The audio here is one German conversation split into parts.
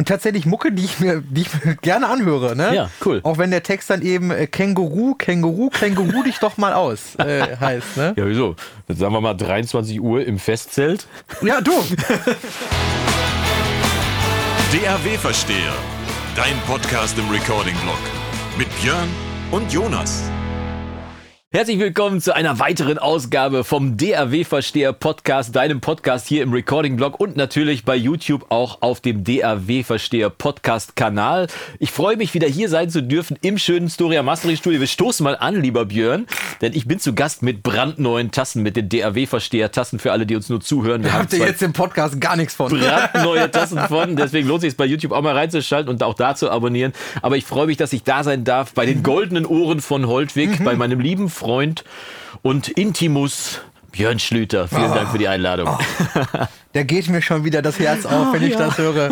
und tatsächlich Mucke, die ich mir, die ich mir gerne anhöre. Ne? Ja, cool. Auch wenn der Text dann eben äh, Känguru, Känguru, Känguru dich doch mal aus äh, heißt. Ne? Ja, wieso? Dann sagen wir mal 23 Uhr im Festzelt. Ja, du. DAW Versteher. Dein Podcast im Recording-Blog. Mit Björn und Jonas. Herzlich willkommen zu einer weiteren Ausgabe vom DAW-Versteher Podcast, deinem Podcast hier im Recording-Blog und natürlich bei YouTube auch auf dem DAW-Versteher Podcast-Kanal. Ich freue mich, wieder hier sein zu dürfen im schönen Storia Mastering Studio. Wir stoßen mal an, lieber Björn, denn ich bin zu Gast mit brandneuen Tassen, mit den DAW-Versteher-Tassen für alle, die uns nur zuhören. Wir habt ihr jetzt im Podcast gar nichts von. Brandneue Tassen von, deswegen lohnt es sich bei YouTube auch mal reinzuschalten und auch da zu abonnieren. Aber ich freue mich, dass ich da sein darf bei den goldenen Ohren von Holtwig, mhm. bei meinem lieben Freund und Intimus Björn Schlüter. Vielen oh. Dank für die Einladung. Oh. Da geht mir schon wieder das Herz auf, wenn oh, ich ja. das höre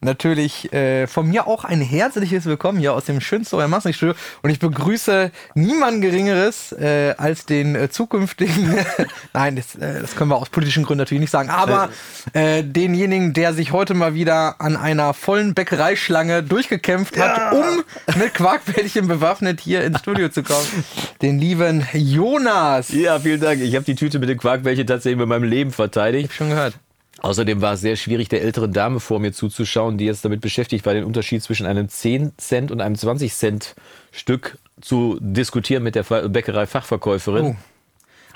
natürlich äh, von mir auch ein herzliches Willkommen hier aus dem schönsten Euer Massenstudio. Und ich begrüße niemand Geringeres äh, als den äh, zukünftigen, nein, das, äh, das können wir aus politischen Gründen natürlich nicht sagen, aber äh, denjenigen, der sich heute mal wieder an einer vollen Bäckereischlange durchgekämpft hat, ja. um mit Quarkbällchen bewaffnet hier ins Studio zu kommen. Den lieben Jonas. Ja, vielen Dank. Ich habe die Tüte mit den Quarkbällchen tatsächlich mit meinem Leben verteidigt. Ich hab schon gehört. Außerdem war es sehr schwierig, der älteren Dame vor mir zuzuschauen, die jetzt damit beschäftigt war, den Unterschied zwischen einem 10 Cent und einem 20 Cent Stück zu diskutieren mit der Bäckerei Fachverkäuferin. Oh.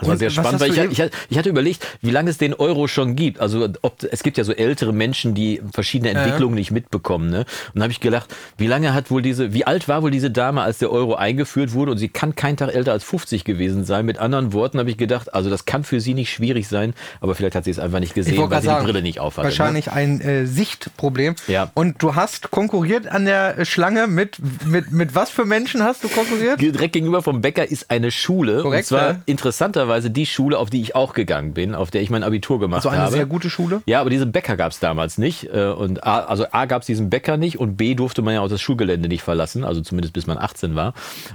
Das war sehr spannend, weil ich, ich, ich, hatte überlegt, wie lange es den Euro schon gibt. Also ob, es gibt ja so ältere Menschen, die verschiedene Entwicklungen ja. nicht mitbekommen. Ne? Und da habe ich gedacht, wie lange hat wohl diese, wie alt war wohl diese Dame, als der Euro eingeführt wurde? Und sie kann kein Tag älter als 50 gewesen sein. Mit anderen Worten habe ich gedacht, also das kann für sie nicht schwierig sein, aber vielleicht hat sie es einfach nicht gesehen, weil sie sagen, die Brille nicht aufhat. Ne? Wahrscheinlich ne? ein äh, Sichtproblem. Ja. Und du hast konkurriert an der Schlange mit, mit, mit was für Menschen hast du konkurriert? Direkt gegenüber vom Bäcker ist eine Schule. Korrekt, und zwar ja. interessanterweise lustigerweise die Schule, auf die ich auch gegangen bin, auf der ich mein Abitur gemacht habe. Also eine habe. sehr gute Schule? Ja, aber diesen Bäcker gab es damals nicht. Äh, und A, also A gab es diesen Bäcker nicht und B durfte man ja auch das Schulgelände nicht verlassen, also zumindest bis man 18 war.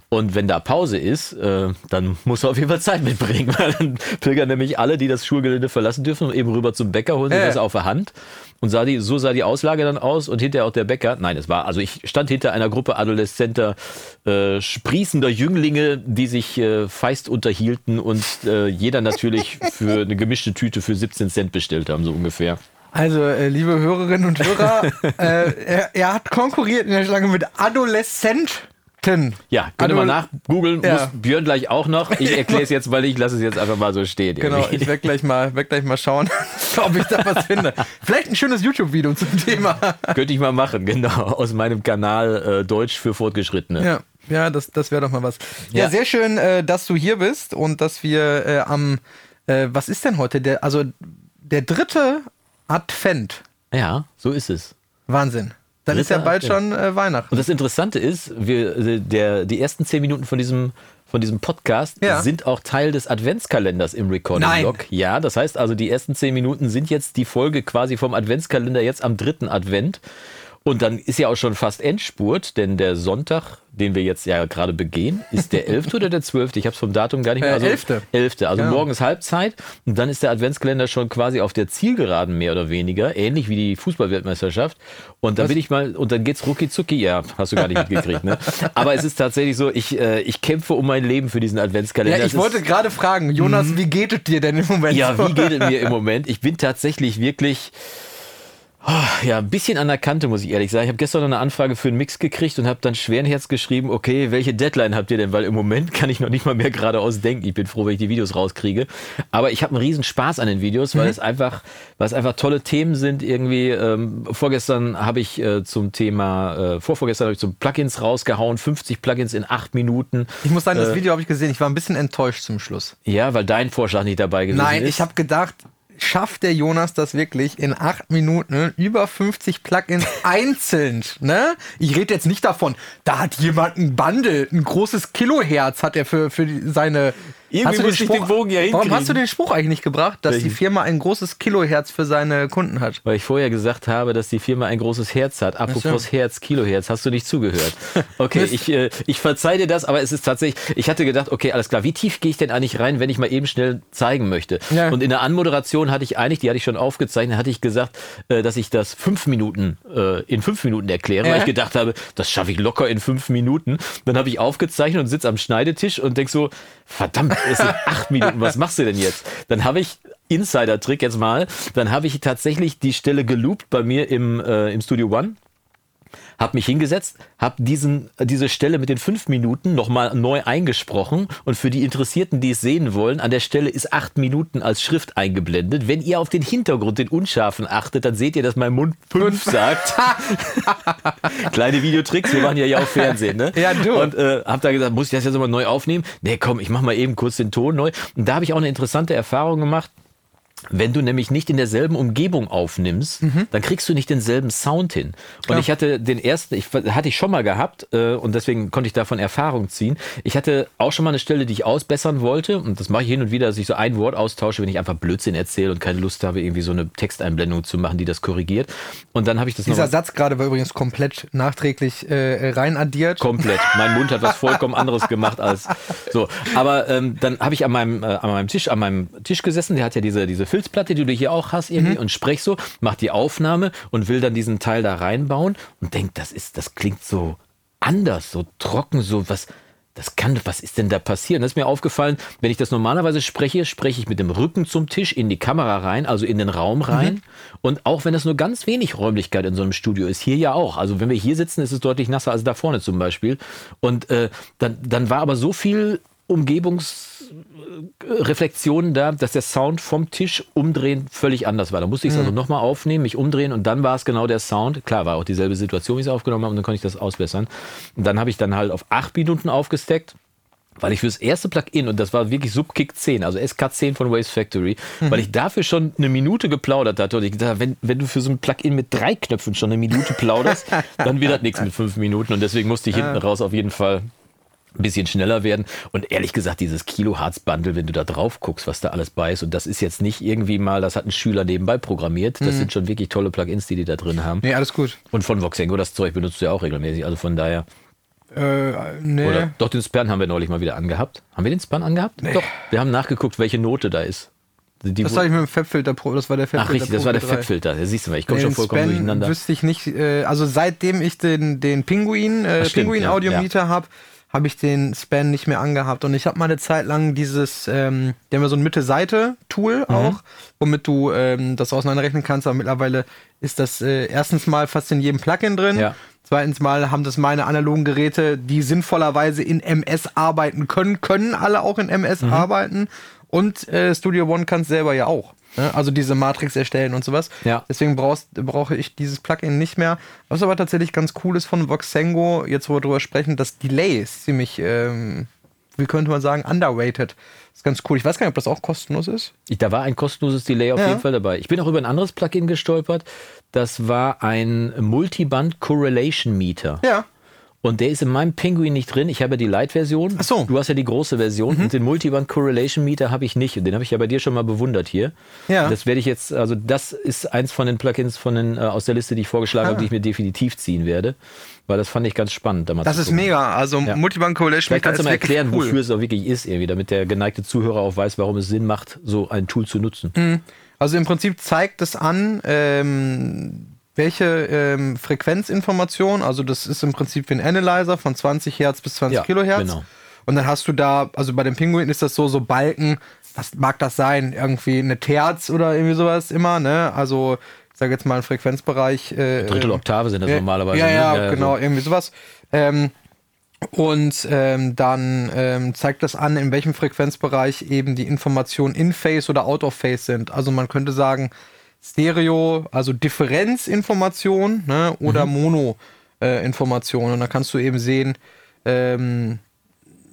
Und wenn da Pause ist, äh, dann muss er auf jeden Fall Zeit mitbringen, weil dann pilgern nämlich alle, die das Schulgelände verlassen dürfen, eben rüber zum Bäcker, holen sich äh. das auf der Hand und sah die, so sah die Auslage dann aus und hinterher auch der Bäcker. Nein, es war, also ich stand hinter einer Gruppe adoleszenter, äh, sprießender Jünglinge, die sich äh, feist unterhielten und äh, jeder natürlich für eine gemischte Tüte für 17 Cent bestellt haben, so ungefähr. Also, äh, liebe Hörerinnen und Hörer, äh, er, er, hat konkurriert in der Schlange mit Adoleszent ja, können wir nachgoogeln, ja. muss Björn gleich auch noch. Ich erkläre es jetzt, weil ich lasse es jetzt einfach mal so stehen. Genau, irgendwie. ich werde gleich, mal, werd gleich mal schauen, ob ich da was finde. Vielleicht ein schönes YouTube-Video zum Thema. Könnte ich mal machen, genau, aus meinem Kanal äh, Deutsch für Fortgeschrittene. Ja. Ja, das, das wäre doch mal was. Ja, ja sehr schön, äh, dass du hier bist und dass wir äh, am, äh, was ist denn heute? Der, also der dritte Advent. Ja, so ist es. Wahnsinn. Dann ist ja bald schon äh, Weihnachten. Und das Interessante ist, wir, äh, der, die ersten zehn Minuten von diesem, von diesem Podcast ja. sind auch Teil des Adventskalenders im Recording-Blog. Ja, das heißt also, die ersten zehn Minuten sind jetzt die Folge quasi vom Adventskalender jetzt am dritten Advent. Und dann ist ja auch schon fast Endspurt, denn der Sonntag, den wir jetzt ja gerade begehen, ist der 11. oder der 12. Ich habe es vom Datum gar nicht mehr. Also, äh, 11. 11. Also genau. morgen ist Halbzeit und dann ist der Adventskalender schon quasi auf der Zielgeraden mehr oder weniger, ähnlich wie die Fußballweltmeisterschaft. Und dann bin ich mal, und dann geht's rucki zucki. Ja, hast du gar nicht mitgekriegt, ne? Aber es ist tatsächlich so, ich, äh, ich kämpfe um mein Leben für diesen Adventskalender. Ja, ich das wollte gerade fragen, Jonas, mhm. wie geht es dir denn im Moment? Ja, wie geht es mir im Moment? Ich bin tatsächlich wirklich ja, ein bisschen an der Kante, muss ich ehrlich sagen. Ich habe gestern noch eine Anfrage für einen Mix gekriegt und habe dann schweren Herz geschrieben, okay, welche Deadline habt ihr denn? Weil im Moment kann ich noch nicht mal mehr geradeaus denken. Ich bin froh, wenn ich die Videos rauskriege. Aber ich habe einen riesen Spaß an den Videos, weil mhm. es einfach, weil es einfach tolle Themen sind. Irgendwie, ähm, vorgestern habe ich äh, zum Thema, äh, vorvorgestern habe ich zum Plugins rausgehauen, 50 Plugins in acht Minuten. Ich muss sagen, das äh, Video habe ich gesehen. Ich war ein bisschen enttäuscht zum Schluss. Ja, weil dein Vorschlag nicht dabei gewesen Nein, ist. Nein, ich habe gedacht, schafft der Jonas das wirklich in acht Minuten über 50 Plugins einzeln. Ne? Ich rede jetzt nicht davon, da hat jemand ein Bundle, ein großes Kilohertz hat er für, für seine Irgendwie muss ich den Bogen ja warum hinkriegen. hast du den Spruch eigentlich nicht gebracht, dass Welchen? die Firma ein großes Kilohertz für seine Kunden hat? Weil ich vorher gesagt habe, dass die Firma ein großes Herz hat. Apropos Herz, Kilohertz, hast du nicht zugehört. Okay, ich, äh, ich verzeih dir das, aber es ist tatsächlich, ich hatte gedacht, okay, alles klar, wie tief gehe ich denn eigentlich rein, wenn ich mal eben schnell zeigen möchte? Ja. Und in der Anmoderation hatte ich eigentlich, die hatte ich schon aufgezeichnet, hatte ich gesagt, äh, dass ich das fünf Minuten, äh, in fünf Minuten erkläre, Ja. weil ich gedacht habe, das schaffe ich locker in fünf Minuten. Dann habe ich aufgezeichnet und sitze am Schneidetisch und denk so, verdammt, es sind acht Minuten, was machst du denn jetzt? Dann habe ich Insider-Trick jetzt mal, dann habe ich tatsächlich die Stelle geloopt bei mir im, äh, im Studio One habe mich hingesetzt, habe diesen diese Stelle mit den fünf Minuten nochmal neu eingesprochen und für die Interessierten, die es sehen wollen, an der Stelle ist acht Minuten als Schrift eingeblendet. Wenn ihr auf den Hintergrund, den unscharfen achtet, dann seht ihr, dass mein Mund fünf sagt. Kleine Videotricks, wir machen ja ja auch Fernsehen, ne? Ja, du. Und äh, hab da gesagt, muss ich das jetzt nochmal neu aufnehmen? Nee, komm, ich mach mal eben kurz den Ton neu. Und da habe ich auch eine interessante Erfahrung gemacht. Wenn du nämlich nicht in derselben Umgebung aufnimmst, dann kriegst du nicht denselben Sound hin. Und Klar. ich hatte den ersten, ich hatte ich schon mal gehabt äh, und deswegen konnte ich davon Erfahrung ziehen. Ich hatte auch schon mal eine Stelle, die ich ausbessern wollte und das mache ich hin und wieder, dass ich so ein Wort austausche, wenn ich einfach Blödsinn erzähle und keine Lust habe, irgendwie so eine Texteinblendung zu machen, die das korrigiert. Und dann habe ich das Dieser noch Satz gerade war übrigens komplett nachträglich äh, rein addiert. komplett. Mein Mund hat was vollkommen anderes gemacht als so. Aber ähm, dann habe ich an meinem, äh, an meinem Tisch, an meinem Tisch gesessen. Der hat ja diese, diese Filzplatte, die du hier auch hast irgendwie und sprech so, mach die Aufnahme und will dann diesen Teil da reinbauen und denkt, das ist, das klingt so anders, so trocken, so was. Das kann, was ist denn da passiert? Und das ist mir aufgefallen, wenn ich das normalerweise spreche, spreche ich mit dem Rücken zum Tisch in die Kamera rein, also in den Raum rein. Und auch wenn das nur ganz wenig Räumlichkeit in so einem Studio ist, hier ja auch. Also wenn wir hier sitzen, ist es deutlich nasser als da vorne zum Beispiel. Und äh, dann, dann war aber so viel Umgebungsreflexionen da, dass der Sound vom Tisch umdrehen völlig anders war. Da musste ich es also nochmal aufnehmen, mich umdrehen und dann war es genau der Sound. Klar, war auch dieselbe Situation, wie ich es aufgenommen habe und dann konnte ich das ausbessern. Und dann habe ich dann halt auf acht Minuten aufgesteckt. Weil ich fürs erste Plugin, und das war wirklich Subkick 10, also SK10 von Waves Factory, weil ich dafür schon eine Minute geplaudert hatte. Und ich dachte, wenn, wenn du für so ein Plugin mit drei Knöpfen schon eine Minute plauderst, dann wird das nichts mit fünf Minuten. Und deswegen musste ich hinten raus auf jeden Fall ein bisschen schneller werden. Und ehrlich gesagt, dieses Kilohertz-Bundle, wenn du da drauf guckst, was da alles bei ist, und das ist jetzt nicht irgendwie mal, das hat ein Schüler nebenbei programmiert. Das sind schon wirklich tolle Plugins, die die da drin haben. Nee, alles gut. Und von Voxengo, das Zeug benutzt du ja auch regelmäßig. Also von daher. Äh, nee. Oder? Doch, den Span haben wir neulich mal wieder angehabt. Haben wir den Span angehabt? Doch. Wir haben nachgeguckt, welche Note da ist. Die, das habe ich mit dem Fabfilter Pro, das war der Fabfilter Ach richtig, das war der Pro 3. Fabfilter. Da siehst du mal, ich komme schon vollkommen Span durcheinander. wüsste ich nicht, äh, also seitdem ich den, den Pinguin, äh, Ach, stimmt, Pinguin ja, Audiometer habe, habe ich den Span nicht mehr angehabt. Und ich habe mal eine Zeit lang dieses, ähm, die haben ja so ein Mitte-Seite-Tool Mhm. auch, womit du ähm, das auseinanderrechnen kannst. Aber mittlerweile ist das äh, erstens mal fast in jedem Plugin drin. Ja. Zweitens mal haben das meine analogen Geräte, die sinnvollerweise in MS arbeiten können, können alle auch in MS Mhm. arbeiten. Und äh, Studio One kann es selber ja auch. Ne? Also diese Matrix erstellen und sowas. Ja. Deswegen brauchst, brauche ich dieses Plugin nicht mehr. Was aber tatsächlich ganz cool ist von Voxengo, jetzt wo wir drüber sprechen, das Delay ist ziemlich, ähm, wie könnte man sagen, underrated. Ist ganz cool. Ich weiß gar nicht, ob das auch kostenlos ist. Da war ein kostenloses Delay auf Ja. jeden Fall dabei. Ich bin auch über ein anderes Plugin gestolpert. Das war ein Multiband Correlation Meter. Ja. Und der ist in meinem Penguin nicht drin. Ich habe ja die Light-Version. Ach so. Du hast ja die große Version. Und den Multiband Correlation Meter habe ich nicht. Und den habe ich ja bei dir schon mal bewundert hier. Ja. Das werde ich jetzt, also das ist eins von den Plugins von den, äh, aus der Liste, die ich vorgeschlagen Ah. habe, die ich mir definitiv ziehen werde. Weil das fand ich ganz spannend. Da mal Das ist gucken. mega. Also Ja. Multiband Correlation Vielleicht kannst du mal erklären, cool. wofür es auch wirklich ist, irgendwie, damit der geneigte Zuhörer auch weiß, warum es Sinn macht, so ein Tool zu nutzen. Also im Prinzip zeigt es an, ähm, welche ähm, Frequenzinformation, also das ist im Prinzip wie ein Analyzer von 20 Hertz bis 20 Ja, Kilohertz. genau. Und dann hast du da, also bei dem Pinguin ist das so, so Balken, was mag das sein? Irgendwie eine Terz oder irgendwie sowas immer, ne? Also, ich sage jetzt mal einen Frequenzbereich. Äh, Drittel ähm, Oktave sind das ja, normalerweise. Ja, ne? ja, genau, irgendwie sowas. Ähm, und ähm, dann ähm, zeigt das an, in welchem Frequenzbereich eben die Informationen in Phase oder out of Phase sind. Also man könnte sagen, Stereo, also Differenzinformation ne, oder Mono-Information. Und da kannst du eben sehen, ähm,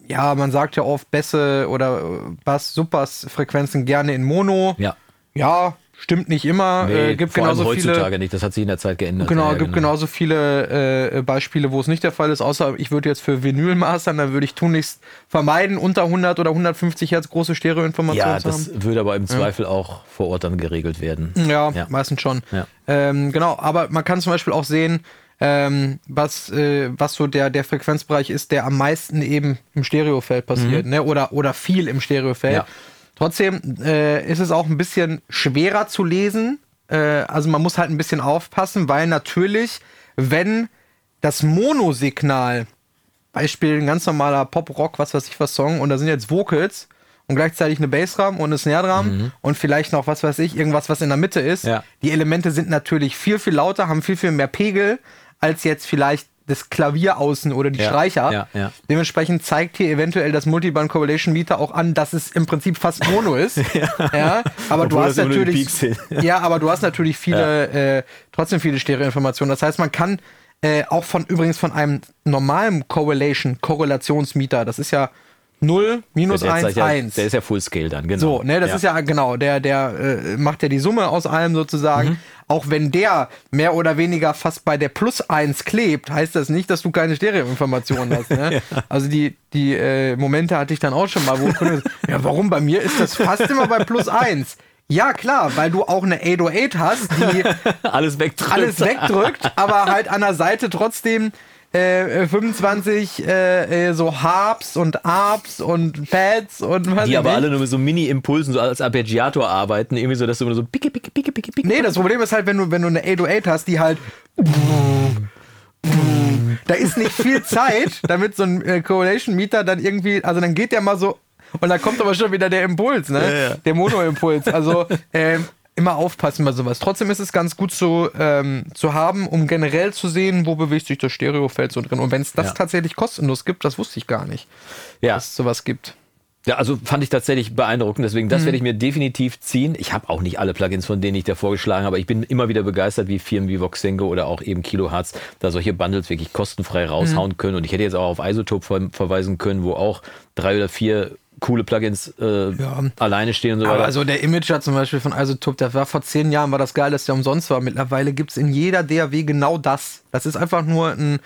ja, man sagt ja oft Bässe oder äh, Bass, Supers Frequenzen gerne in Mono. Ja. Ja, Stimmt nicht immer. Nee, äh, gibt vor allem genauso heutzutage viele. nicht. Das hat sich in der Zeit geändert. Genau, Ja, gibt genauso viele äh, Beispiele, wo es nicht der Fall ist, außer ich würde jetzt für Vinyl mastern, dann würde ich tunlichst vermeiden, unter 100 oder 150 Hertz große Stereoinformationen Ja, zu das haben. würde aber im Zweifel auch vor Ort dann geregelt werden. Ja, Ja. meistens schon. Ja. Ähm, genau, aber man kann zum Beispiel auch sehen, ähm, was, äh, was so der, der Frequenzbereich ist, der am meisten eben im Stereofeld passiert, ne? oder, oder viel im Stereofeld. Mhm. Ja. Trotzdem äh, ist es auch ein bisschen schwerer zu lesen. Äh, also man muss halt ein bisschen aufpassen, weil natürlich, wenn das Monosignal, Beispiel ein ganz normaler Pop-Rock, was weiß ich was Song, und da sind jetzt Vocals und gleichzeitig eine Bassdrum und eine Snare-Drum und vielleicht noch, was weiß ich, irgendwas, was in der Mitte ist. Mhm. Ja. Die Elemente sind natürlich viel, viel lauter, haben viel, viel mehr Pegel als jetzt vielleicht das Klavier außen oder die Ja, Streicher. ja, ja. Dementsprechend zeigt hier eventuell das Multiband Correlation Meter auch an, dass es im Prinzip fast Mono ist. ja. aber du Obwohl hast nur die natürlich ja, aber du hast natürlich viele äh, trotzdem viele Stereoinformationen. Das heißt, man kann äh, auch von übrigens von einem normalen Correlation Korrelationsmeter, das ist ja 0 minus der, 1 ist ja, 1. der ist ja Fullscale dann, genau. So, ne, das ist ja genau, der, der äh, macht ja die Summe aus allem sozusagen. Mhm. Auch wenn der mehr oder weniger fast bei der Plus 1 klebt, heißt das nicht, dass du keine Stereoinformationen hast. Ne? Also die, die äh, Momente hatte ich dann auch schon mal, wo Kunde, ja, warum bei mir ist das fast immer bei Plus 1? Ja, klar, weil du auch eine 808 hast, die alles wegdrückt. alles wegdrückt, aber halt an der Seite trotzdem äh, 25 äh, äh, so Harps und Arps und Pads und was Die aber ich. alle nur mit so Mini-Impulsen, so als Arpeggiator arbeiten, irgendwie so, dass du immer so picke, picke, picke, picke, picke. Nee, das Problem ist halt, wenn du, wenn du eine 808 hast, die halt. Da ist nicht viel Zeit, damit so ein äh, Correlation Meter dann irgendwie, also dann geht der mal so und da kommt aber schon wieder der Impuls, ne? Ja, ja. Der Mono-Impuls. Also ähm, immer aufpassen bei sowas. Trotzdem ist es ganz gut zu, ähm, zu haben, um generell zu sehen, wo bewegt sich das Stereofeld so drin. Und wenn es das Ja. tatsächlich kostenlos gibt, das wusste ich gar nicht, Ja. dass es sowas gibt. Ja, also fand ich tatsächlich beeindruckend, deswegen Mhm. das werde ich mir definitiv ziehen. Ich habe auch nicht alle Plugins, von denen ich da vorgeschlagen habe, aber ich bin immer wieder begeistert, wie Firmen wie Voxengo oder auch eben Kilohertz da solche Bundles wirklich kostenfrei Mhm. raushauen können. Und ich hätte jetzt auch auf Isotope ver verweisen können, wo auch drei oder vier coole Plugins äh, Ja. alleine stehen und so Aber weiter. also der Imager zum Beispiel von Isotope, der war vor zehn Jahren, war das geil, dass der umsonst war. Mittlerweile gibt es in jeder DAW genau das. Das ist einfach nur ein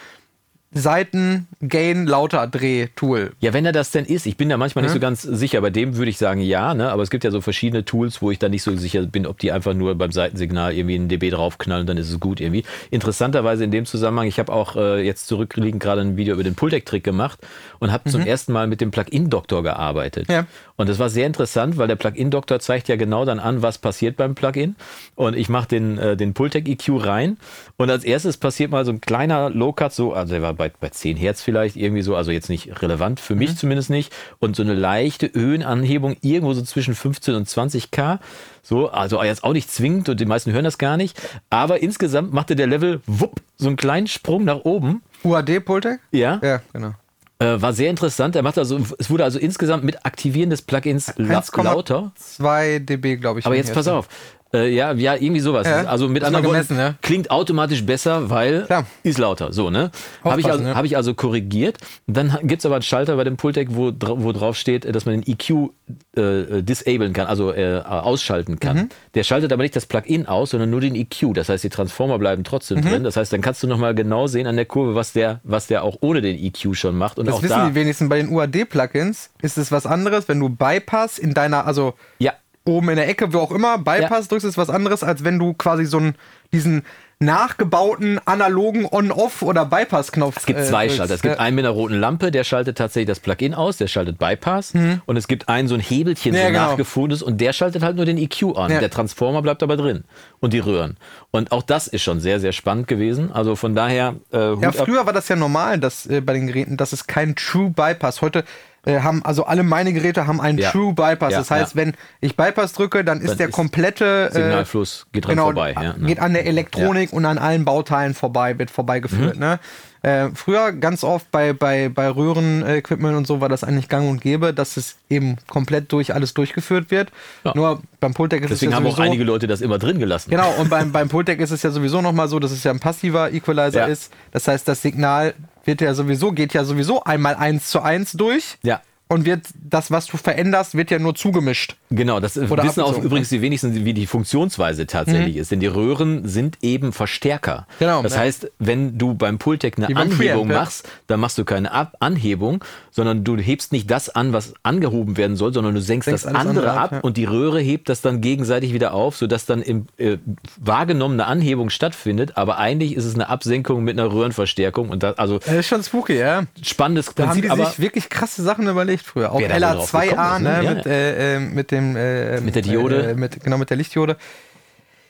Seiten-Gain-Lauter-Dreh-Tool. Ja, wenn er das denn ist, ich bin da manchmal nicht Ja. so ganz sicher. Bei dem würde ich sagen ja, ne? aber es gibt ja so verschiedene Tools, wo ich da nicht so sicher bin, ob die einfach nur beim Seitensignal irgendwie ein dB draufknallen und dann ist es gut irgendwie. Interessanterweise in dem Zusammenhang, ich habe auch äh, jetzt zurückliegend gerade ein Video über den Pultec-Trick gemacht und habe zum ersten Mal mit dem Plugin-Doktor gearbeitet. Ja. Und das war sehr interessant, weil der Plugin-Doktor zeigt ja genau dann an, was passiert beim Plugin. Und ich mache den, äh, den Pultec EQ rein und als erstes passiert mal so ein kleiner Low-Cut, so, also der war bei, bei 10 Hertz vielleicht irgendwie so, also jetzt nicht relevant, für mich zumindest nicht. Und so eine leichte Höhenanhebung irgendwo so zwischen 15 und 20 K. So, also jetzt auch nicht zwingend und die meisten hören das gar nicht. Aber insgesamt machte der Level, wupp, so einen kleinen Sprung nach oben. UAD-Pultec? Ja. Ja, genau. Äh, war sehr interessant. Er macht also, es wurde also insgesamt mit Aktivieren des Plugins la lauter. 2 dB, glaube ich. Aber jetzt pass auf. Äh, ja, ja, irgendwie sowas. Ja, also mit anderen Worten, ja. klingt automatisch besser, weil Klar. ist lauter. So, ne? Habe ich, also, ja. hab ich also korrigiert. Dann gibt es aber einen Schalter bei dem Pultec, wo, wo drauf steht, äh, dass man den EQ äh, äh, disablen kann, also äh, ausschalten kann. Mhm. Der schaltet aber nicht das Plugin aus, sondern nur den EQ. Das heißt, die Transformer bleiben trotzdem Mhm. drin. Das heißt, dann kannst du nochmal genau sehen an der Kurve, was der, was der auch ohne den EQ schon macht. Und Das auch wissen da, die wenigsten bei den UAD-Plugins. Ist es was anderes, wenn du Bypass in deiner, also ja, oben in der Ecke, wo auch immer, Bypass drückst, ist was anderes, als wenn du quasi so einen, diesen nachgebauten analogen On-Off- oder Bypass-Knopf Es gibt äh, zwei drückst. Schalter. Es gibt Ja. einen mit einer roten Lampe, der schaltet tatsächlich das Plugin aus, der schaltet Bypass. Und es gibt einen so ein Hebelchen, Ja, so genau. nachgefundenes, und der schaltet halt nur den EQ an. Ja. Der Transformer bleibt aber drin. Und die Röhren. Und auch das ist schon sehr, sehr spannend gewesen. Also von daher, äh, Ja, ab. früher war das ja normal, dass äh, bei den Geräten, das ist kein True Bypass. Heute äh, haben, also alle meine Geräte haben einen Ja. True Bypass. Ja, das heißt, ja. wenn ich Bypass drücke, dann ist Dann der ist komplette äh, Signalfluss geht dran genau, vorbei. Ja, ne? geht an der Elektronik und an allen Bauteilen vorbei, wird vorbeigeführt. Mhm. Ne? Äh, früher ganz oft bei, bei, bei Röhren-Equipment und so war das eigentlich gang und gäbe, dass es eben komplett durch alles durchgeführt wird. Ja. Nur beim Pultec ist Deswegen es ja haben auch sowieso, einige Leute das immer drin gelassen. Genau, und beim, beim Pultec ist es ja sowieso nochmal so, dass es ja ein passiver Equalizer Ja. ist. Das heißt, das Signal wird ja sowieso, geht ja sowieso einmal eins zu eins durch Ja. Und wird das, was du veränderst, wird ja nur zugemischt. Genau, das Oder wissen auch übrigens die wenigsten, wie die Funktionsweise tatsächlich ist. Denn die Röhren sind eben Verstärker. Genau, das ja. heißt, wenn du beim Pultec eine beim Anhebung machst, dann machst du keine Ab Anhebung, sondern du hebst nicht das an, was angehoben werden soll, sondern du senkst, Senkst das andere andere ab, ja. und die Röhre hebt das dann gegenseitig wieder auf, sodass dann im äh, wahrgenommene Anhebung stattfindet. Aber eigentlich ist es eine Absenkung mit einer Röhrenverstärkung und das, also Das ist schon spooky, ja. spannendes Da haben Prinzip, die aber sich wirklich krasse Sachen überlegt früher. Auch Wer da wohl drauf LA2A, gekommen ist, ne, ne? Ja, mit, äh, äh, mit dem äh, Mit der Diode. Äh, mit, genau, mit der Lichtdiode.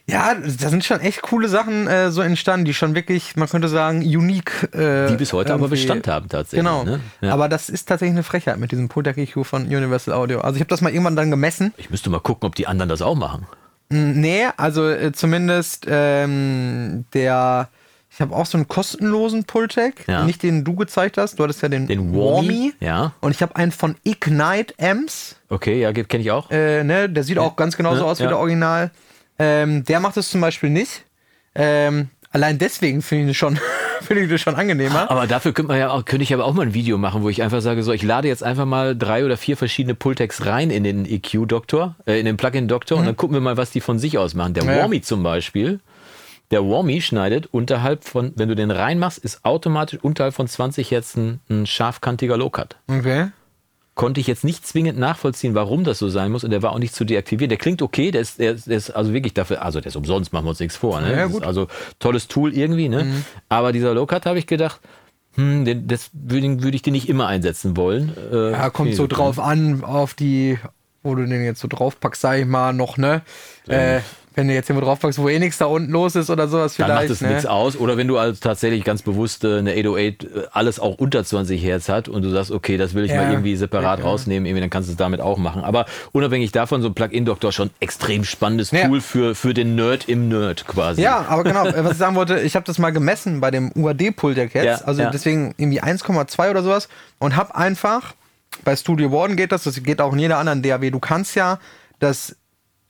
Ja, da sind schon echt coole Sachen äh, so entstanden, die schon wirklich, man könnte sagen, unique. Äh, die bis heute aber Bestand haben tatsächlich. Genau. Ne? Ja. Aber das ist tatsächlich eine Frechheit mit diesem Pultec EQ von Universal Audio. Also ich habe das mal irgendwann dann gemessen. ich müsste mal gucken, ob die anderen das auch machen. Nee, also äh, zumindest ähm, der. Ich habe auch so einen kostenlosen Pultec, Ja. nicht den du gezeigt hast. Du hattest ja den, Den Warmy, ja. Und ich habe einen von Ignite Amps. Okay, ja, kenne ich auch. Äh, ne, der sieht auch ganz genauso Ja, aus wie ja. der Original. Ähm, der macht es zum Beispiel nicht. Ähm, allein deswegen finde ich, das schon- finde ich das schon angenehmer. Aber dafür könnte man ja auch, könnte ich aber auch mal ein Video machen, wo ich einfach sage, so, ich lade jetzt einfach mal drei oder vier verschiedene Pultecs rein in den EQ-Doktor, äh, in den Plugin-Doktor und dann gucken wir mal, was die von sich aus machen. Der Mhm. Ja. Warmy zum Beispiel, der Warmy schneidet unterhalb von, wenn du den reinmachst, ist automatisch unterhalb von 20 Hertz ein, ein scharfkantiger Low-Cut. Okay. Konnte ich jetzt nicht zwingend nachvollziehen, warum das so sein muss und der war auch nicht zu deaktivieren. Der klingt okay, der ist, der ist, der ist also wirklich dafür, also der ist umsonst, machen wir uns nichts vor. Ne? Ja, gut. Mhm. Also tolles Tool irgendwie, ne? Aber dieser Low-Cut habe ich gedacht, hm, den, das würde würd ich den nicht immer einsetzen wollen. Äh, Ja, kommt so drauf an, auf die, wo du den jetzt so draufpackst, sag ich mal, noch, ne? Äh, wenn du jetzt hier draufpackst, wo eh nichts da unten los ist oder sowas Dann vielleicht. macht es ne? nichts aus. Oder wenn du also tatsächlich ganz bewusst äh, eine 808 äh, alles auch unter 20 Hertz hat und du sagst, okay, das will ich Ja. mal irgendwie separat Ja. rausnehmen, irgendwie, dann kannst du es damit auch machen. Aber unabhängig davon, so ein Plug-in-Doktor schon extrem spannendes Ja. Tool für, für den Nerd im Nerd quasi. Ja, aber genau, äh, was ich sagen wollte, ich habe das mal gemessen bei dem UAD-Pultec jetzt, Ja, also deswegen irgendwie 1,2 oder sowas und habe einfach, bei Studio Warden geht das, das geht auch in jeder anderen DAW, du kannst ja das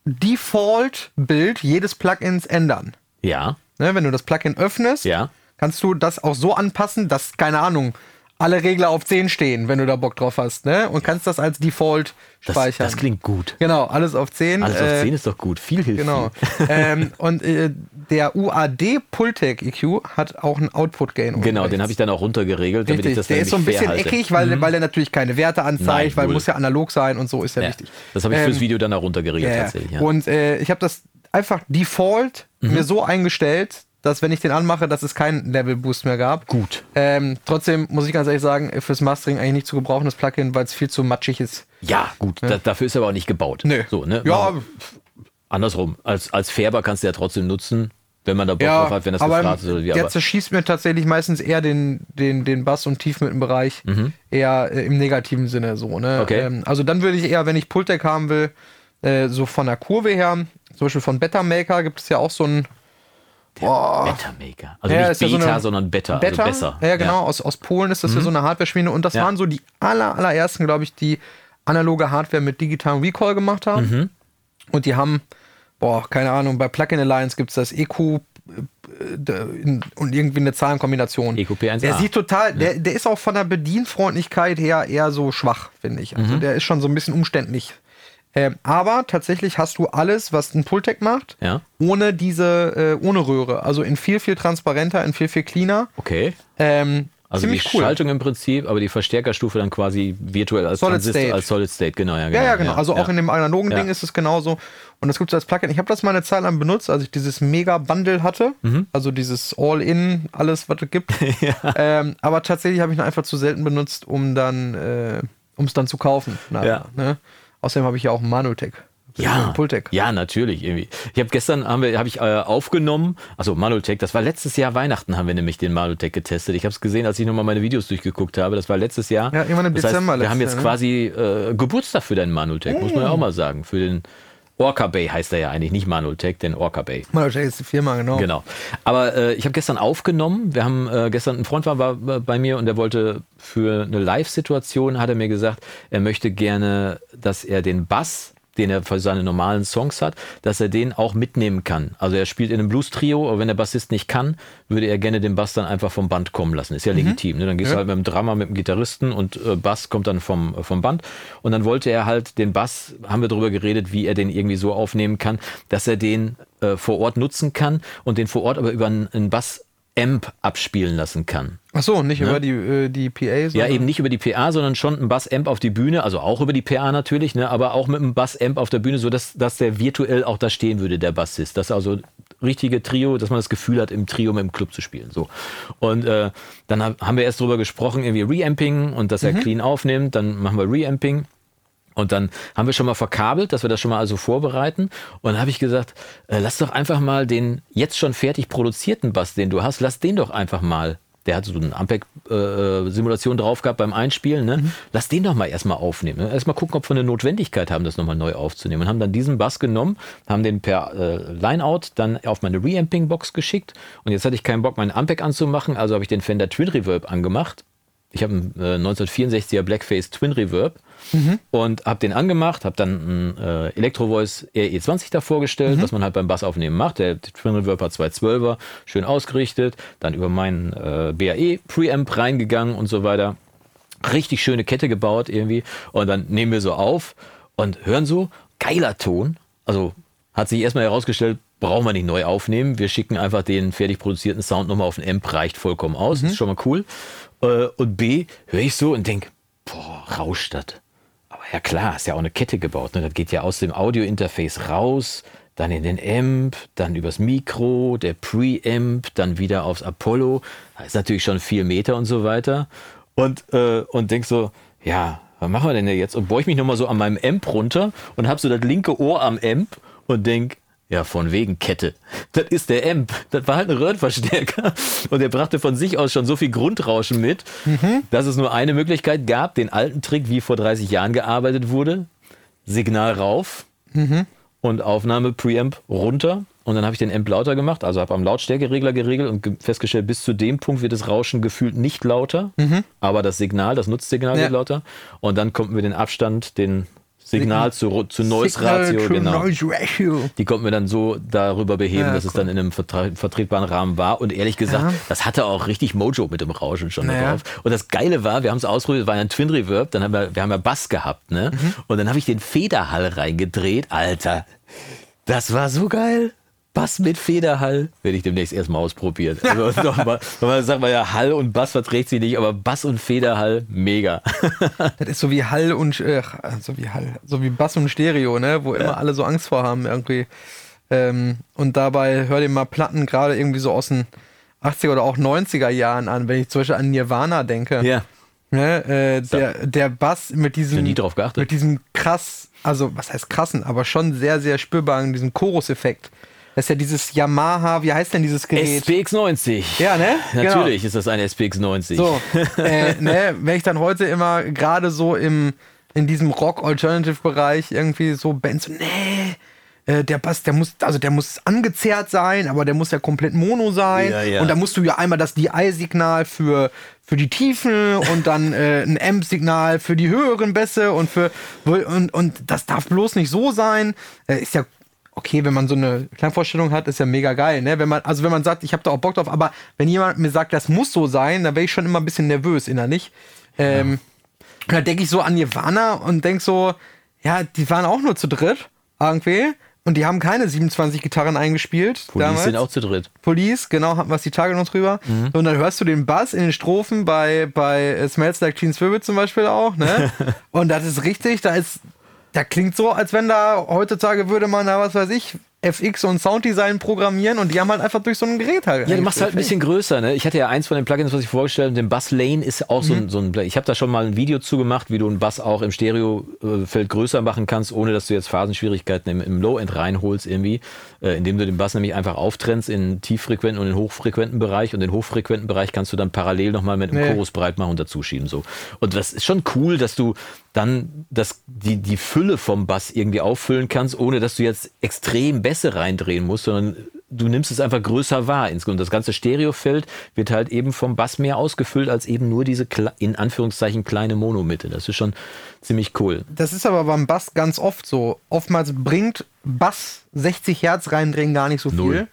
Default-Bild jedes Plugins ändern. Ja, Ne, wenn du das Plugin öffnest, ja. kannst du das auch so anpassen, dass, keine Ahnung, alle Regler auf 10 stehen, wenn du da Bock drauf hast, ne? Und kannst das als Default speichern. das klingt gut. Genau, alles auf 10. Alles auf äh, 10 ist doch gut. Viel hilft Genau. ähm, und äh, der UAD Pultec EQ hat auch einen Output Gain. Genau, den habe ich dann auch runtergeregelt, damit Richtig, ich das der ist so ein bisschen halte. Mhm. eckig, weil, weil der natürlich keine Werte anzeigt, Nein, weil muss ja analog sein und so ist ja, Ja, wichtig. das habe ich fürs Ähm, Video dann auch runtergeregelt Ja, ja. tatsächlich. Ja. Und äh, ich habe das einfach Default Mhm. mir so eingestellt, dass wenn ich den anmache, dass es keinen Level Boost mehr gab. Gut. Ähm, trotzdem muss ich ganz ehrlich sagen, fürs Mastering eigentlich nicht zu gebrauchen, das Plugin, weil es viel zu matschig ist. Ja, gut. Da, dafür ist er aber auch nicht gebaut. Nö. So, ne? Ja, Andersrum. Als, als Färber kannst du ja trotzdem nutzen, wenn man da Bock ja, drauf hat, wenn das aber gefragt ist. Oder wie. der zerschießt mir tatsächlich meistens eher den, den, den Bass- und Tiefmittenbereich eher äh, im negativen Sinne so. Ne? Mhm. Okay. Ähm, also dann würde ich eher, wenn ich Pultec haben will, äh, so von der Kurve her, zum Beispiel von Better Maker gibt es ja auch so ein Beta Maker. Also Ja, nicht ist ja so Beta, eine- sondern Beta. Better. Also besser. Ja, genau, Aus, aus Polen ist das ja so eine Hardware-Schmiede und das Ja. waren so die aller, allerersten, glaube ich, die analoge Hardware mit digitalem Recall gemacht haben. Mhm. Und die haben, boah, keine Ahnung, bei Plugin Alliance gibt es das EQ äh, und irgendwie eine Zahlenkombination. EQP1A. Der sieht total, der, der ist auch von der Bedienfreundlichkeit her eher so schwach, finde ich. Mhm. Also der ist schon so ein bisschen umständlich. Ähm, aber tatsächlich hast du alles, was ein Pultec macht, Ja. ohne diese, äh, ohne Röhre. Also in viel, viel transparenter, in viel, viel cleaner. Okay. Ähm, Also die ziemlich cool. Schaltung im Prinzip, aber die Verstärkerstufe dann quasi virtuell als Solid Transistor, State. als Solid State, genau. Ja, Ja, ja, genau. Also auch ja. in dem analogen Ja. Ding ist es genauso. Und das gibt es als Plugin. Ich habe das mal eine Zeit lang benutzt, als ich dieses Mega-Bundle hatte. Mhm. Also dieses All-In, alles, was es gibt. ähm, aber tatsächlich habe ich ihn einfach zu selten benutzt, um dann, äh, um es dann zu kaufen. Ja. Ne? Außerdem habe ich ja auch einen Manutec. Ja, Pultec. ja, natürlich. Irgendwie. Ich habe gestern haben wir, habe ich äh, aufgenommen, also Manutech, das war letztes Jahr Weihnachten haben wir nämlich den Manutech getestet. Ich habe es gesehen, als ich nochmal meine Videos durchgeguckt habe. Das war letztes Jahr. Ja, irgendwann im das Dezember Heißt, wir haben jetzt Jahr, quasi äh, Geburtstag für deinen Manutech, muss man ja auch mal sagen. Für den Orca Bay heißt er ja eigentlich, nicht Manutech, den Orca Bay. Manutec ist die Firma, genau. Genau. Aber äh, ich habe gestern aufgenommen. Wir haben äh, gestern, ein Freund war, war bei mir und der wollte für eine Live-Situation, hat er mir gesagt, er möchte gerne, dass er den Bass den er für seine normalen Songs hat, dass er den auch mitnehmen kann. Also er spielt in einem Blues-Trio, aber wenn der Bassist nicht kann, würde er gerne den Bass dann einfach vom Band kommen lassen. Ist ja Mhm. legitim. Ne? Dann gehst du halt mit dem Drummer, mit dem Gitarristen und äh, Bass kommt dann vom, äh, vom Band. Und dann wollte er halt den Bass, haben wir darüber geredet, wie er den irgendwie so aufnehmen kann, dass er den äh, vor Ort nutzen kann und den vor Ort aber über einen, einen Bass-Amp abspielen lassen kann. Ach so, nicht über die, äh, die PA, Ja, sondern- eben nicht über die PA, sondern schon ein Bass-Amp auf die Bühne, also auch über die PA natürlich, ne, aber auch mit einem Bass-Amp auf der Bühne, so dass, der virtuell auch da stehen würde, der Bassist. Das ist also richtige Trio, dass man das Gefühl hat, im Trio mit dem Club zu spielen. So. Und äh, dann hab- haben wir erst drüber gesprochen, irgendwie Reamping und dass er clean aufnimmt, dann machen wir Reamping. Und dann haben wir schon mal verkabelt, dass wir das schon mal also vorbereiten. Und dann habe ich gesagt, äh, lass doch einfach mal den jetzt schon fertig produzierten Bass, den du hast, lass den doch einfach mal. Der hat so eine Ampeg-Simulation drauf gehabt beim Einspielen. Ne? Lass den doch mal erstmal aufnehmen. Ne? Erstmal gucken, ob wir eine Notwendigkeit haben, das nochmal neu aufzunehmen. Und haben dann diesen Bass genommen, haben den per äh, Lineout dann auf meine Reamping-Box geschickt. Und jetzt hatte ich keinen Bock, meinen Ampeg anzumachen, also habe ich den Fender Twin Reverb angemacht. Ich habe einen äh, 1964er Blackface Twin Reverb und habe den angemacht, habe dann einen äh, Electro Voice RE20 da vorgestellt, was man halt beim Bass aufnehmen macht. Der Twin Reverb hat 212er, schön ausgerichtet, dann über meinen äh, BAE Preamp reingegangen und so weiter. Richtig schöne Kette gebaut irgendwie und dann nehmen wir so auf und hören so, geiler Ton. Also hat sich erstmal herausgestellt, brauchen wir nicht neu aufnehmen. Wir schicken einfach den fertig produzierten Sound nochmal auf den Amp, reicht vollkommen aus. Ist schon mal cool. Äh, Und B, höre ich so und denke, boah, rauscht das. Ja klar, ist ja auch eine Kette gebaut. Ne? Das geht ja aus dem Audio-Interface raus, dann in den Amp, dann übers Mikro, der Preamp, dann wieder aufs Apollo. Da ist natürlich schon vier Meter und so weiter. Und, äh, und denk so, ja, was machen wir denn jetzt? Und beug mich nochmal so an meinem Amp runter und hab so das linke Ohr am Amp und denk, ja, von wegen Kette. Das ist der Amp. Das war halt ein Röhrenverstärker. Und der brachte von sich aus schon so viel Grundrauschen mit, dass es nur eine Möglichkeit gab, den alten Trick, wie vor 30 Jahren gearbeitet wurde. Signal rauf und Aufnahme Preamp runter. Und dann habe ich den Amp lauter gemacht, also habe am Lautstärkeregler geregelt und ge- festgestellt, bis zu dem Punkt wird das Rauschen gefühlt nicht lauter, aber das Signal, das Nutzsignal Ja. wird lauter. Und dann konnten wir den Abstand, den Signal zu, zu Noise Ratio, genau. Die konnten wir dann so darüber beheben, Ja, dass es cool. dann in einem vertre vertretbaren Rahmen war. Und ehrlich gesagt, Ja. das hatte auch richtig Mojo mit dem Rauschen schon Naja. drauf. Und das Geile war, wir haben es ausprobiert, war ja ein Twin Reverb, dann haben wir, wir haben ja Bass gehabt, ne? Mhm. Und dann habe ich den Federhall reingedreht. Alter, das war so geil. Bass mit Federhall werde ich demnächst erstmal ausprobieren. Also nochmal, nochmal sagt man ja, Hall und Bass verträgt sich nicht, aber Bass und Federhall, mega. Das ist so wie Hall und äh, so wie Hall, so wie Bass und Stereo, ne, wo immer alle so Angst vor haben irgendwie. Ähm, und dabei hör dir mal Platten gerade irgendwie so aus den 80er oder auch 90er Jahren an, wenn ich zum Beispiel an Nirvana denke. Ja. Ne, äh, der, der Bass mit diesem, mit diesem krass, also was heißt krassen, aber schon sehr, sehr spürbaren, diesem Chorus-Effekt. Das ist ja dieses Yamaha, wie heißt denn dieses Gerät? SPX 90. Ja, ne? Natürlich ist das ein SPX 90. So, äh, ne, wenn ich dann heute immer gerade so im, in diesem Rock-Alternative-Bereich irgendwie so Bands, so, nee, äh, der Bass, der muss, also der muss angezerrt sein, aber der muss ja komplett mono sein. Ja, ja. Und da musst du ja einmal das DI-Signal für, für die Tiefen und dann äh, ein Amp-Signal für die höheren Bässe und für und, und das darf bloß nicht so sein. Äh, ist ja okay, wenn man so eine Klangvorstellung hat, ist ja mega geil, ne? Wenn man, also wenn man sagt, ich habe da auch Bock drauf, aber wenn jemand mir sagt, das muss so sein, dann wäre ich schon immer ein bisschen nervös innerlich. Ähm, und Da denke ich so an Nirvana und denk so, ja, die waren auch nur zu dritt irgendwie. Und die haben keine 27 Gitarren eingespielt. Police damals. sind auch zu dritt. Police, genau, hatten wir es die Tage noch drüber. Und dann hörst du den Bass in den Strophen bei, bei Smells Like Teen Spirit zum Beispiel auch, ne? Und das ist richtig, da ist, da klingt so, als wenn da heutzutage würde man da, was weiß ich, FX und Sounddesign programmieren und die haben halt einfach durch so ein Gerät halt. Ja, du machst halt ein bisschen größer. Ne? Ich hatte ja eins von den Plugins, was ich vorgestellt habe, den Bass Lane ist auch so ein, so ein Ich habe da schon mal ein Video zu gemacht, wie du einen Bass auch im Stereofeld größer machen kannst, ohne dass du jetzt Phasenschwierigkeiten im, im Low-End reinholst irgendwie, äh, indem du den Bass nämlich einfach auftrennst in tieffrequenten und in hochfrequenten Bereich und den hochfrequenten Bereich kannst du dann parallel nochmal mit dem Nee. Chorus breit machen und dazuschieben. So. Und das ist schon cool, dass du dann das, die, die Fülle vom Bass irgendwie auffüllen kannst, ohne dass du jetzt extrem Bässe reindrehen musst, sondern du nimmst es einfach größer wahr. Und das ganze Stereofeld wird halt eben vom Bass mehr ausgefüllt als eben nur diese in Anführungszeichen kleine Monomitte. Das ist schon ziemlich cool. Das ist aber beim Bass ganz oft so. Oftmals bringt Bass 60 Hertz reindrehen gar nicht so viel. Null.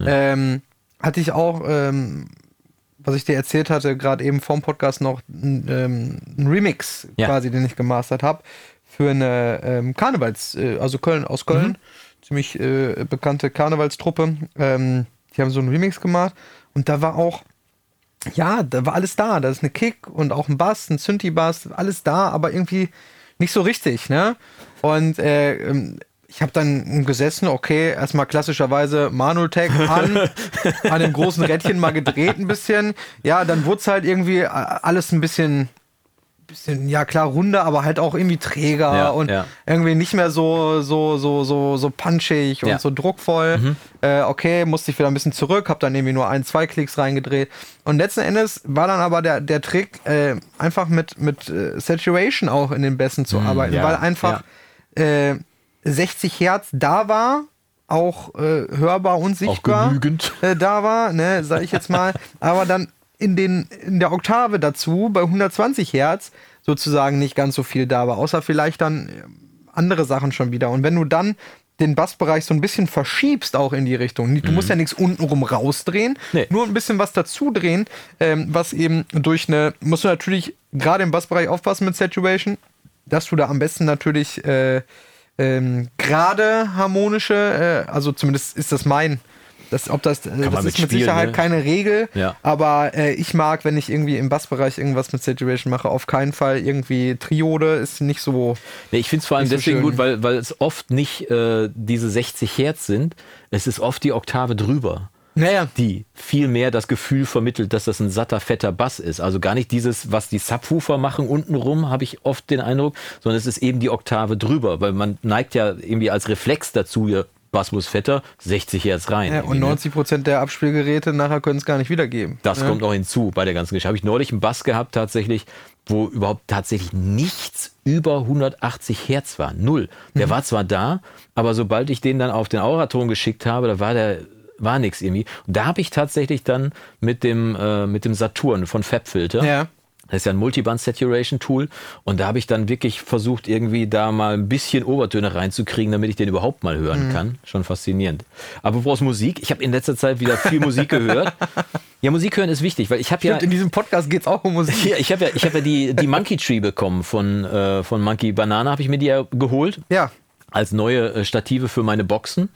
Ähm, hatte ich auch, ähm, was ich dir erzählt hatte, gerade eben vorm Podcast noch ähm, ein Remix Ja. quasi, den ich gemastert habe für eine ähm, Karnevals, äh, also Köln aus Köln, Mhm. ziemlich äh, bekannte Karnevalstruppe. Ähm, die haben so einen Remix gemacht und da war auch ja, da war alles da. Da ist eine Kick und auch ein Bass, ein Synthi-Bass, alles da, aber irgendwie nicht so richtig, ne? Und äh, ähm, ich habe dann gesessen, okay, erstmal klassischerweise Manutech an, an dem großen Rädchen mal gedreht ein bisschen. Ja, dann wurde es halt irgendwie äh, alles ein bisschen, bisschen, ja klar, runder, aber halt auch irgendwie träger Ja, und ja. irgendwie nicht mehr so, so, so, so, so punchig und Ja. so druckvoll. Äh, okay, musste ich wieder ein bisschen zurück, habe dann irgendwie nur ein, zwei Klicks reingedreht. Und letzten Endes war dann aber der, der Trick, äh, einfach mit, mit äh, Saturation auch in den Bässen zu arbeiten, ja, weil einfach äh, 60 Hertz da war, auch äh, hörbar und sichtbar genügend. äh, da war, ne, sag ich jetzt mal, aber dann in, den, in der Oktave dazu bei 120 Hertz sozusagen nicht ganz so viel da war, außer vielleicht dann äh, andere Sachen schon wieder. Und wenn du dann den Bassbereich so ein bisschen verschiebst auch in die Richtung. Du musst ja nichts untenrum rausdrehen, Nee. nur ein bisschen was dazu drehen, ähm, was eben durch eine, musst du natürlich gerade im Bassbereich aufpassen mit Saturation, dass du da am besten natürlich äh, ähm, gerade harmonische, äh, also zumindest ist das mein, das, ob das, äh, das man ist mit mitspielen, Sicherheit ne? keine Regel, Ja. aber äh, ich mag, wenn ich irgendwie im Bassbereich irgendwas mit Saturation mache, auf keinen Fall irgendwie Triode ist nicht so. Nee, ich finde es vor allem so deswegen schön. gut, weil, weil es oft nicht äh, diese 60 Hertz sind. Es ist oft die Oktave drüber. Naja. die viel mehr das Gefühl vermittelt, dass das ein satter, fetter Bass ist. Also gar nicht dieses, was die Subwoofer machen untenrum, habe ich oft den Eindruck, sondern es ist eben die Oktave drüber, weil man neigt ja irgendwie als Reflex dazu, ja, Bass muss fetter, 60 Hertz rein. Ja, und irgendwie, ne? 90 Prozent der Abspielgeräte nachher können es gar nicht wiedergeben. Das ja. kommt noch hinzu bei der ganzen Geschichte. Habe ich neulich einen Bass gehabt tatsächlich, wo überhaupt tatsächlich nichts über 180 Hertz war. Null. Der war zwar da, aber sobald ich den dann auf den Auraton geschickt habe, da war der war nichts irgendwie. Und da habe ich tatsächlich dann mit dem äh, mit dem Saturn von Fabfilter Ja. das ist ja ein Multiband-Saturation-Tool. Und da habe ich dann wirklich versucht, irgendwie da mal ein bisschen Obertöne reinzukriegen, damit ich den überhaupt mal hören kann. Schon faszinierend. Aber woraus Musik? Ich habe in letzter Zeit wieder viel Musik gehört. Ja, Musik hören ist wichtig, weil ich habe ja, in diesem Podcast geht es auch um Musik. ja, ich habe ja, ich hab ja die, die Monkey Tree bekommen von, äh, von Monkey Banana, habe ich mir die ja geholt Ja. als neue äh, Stative für meine Boxen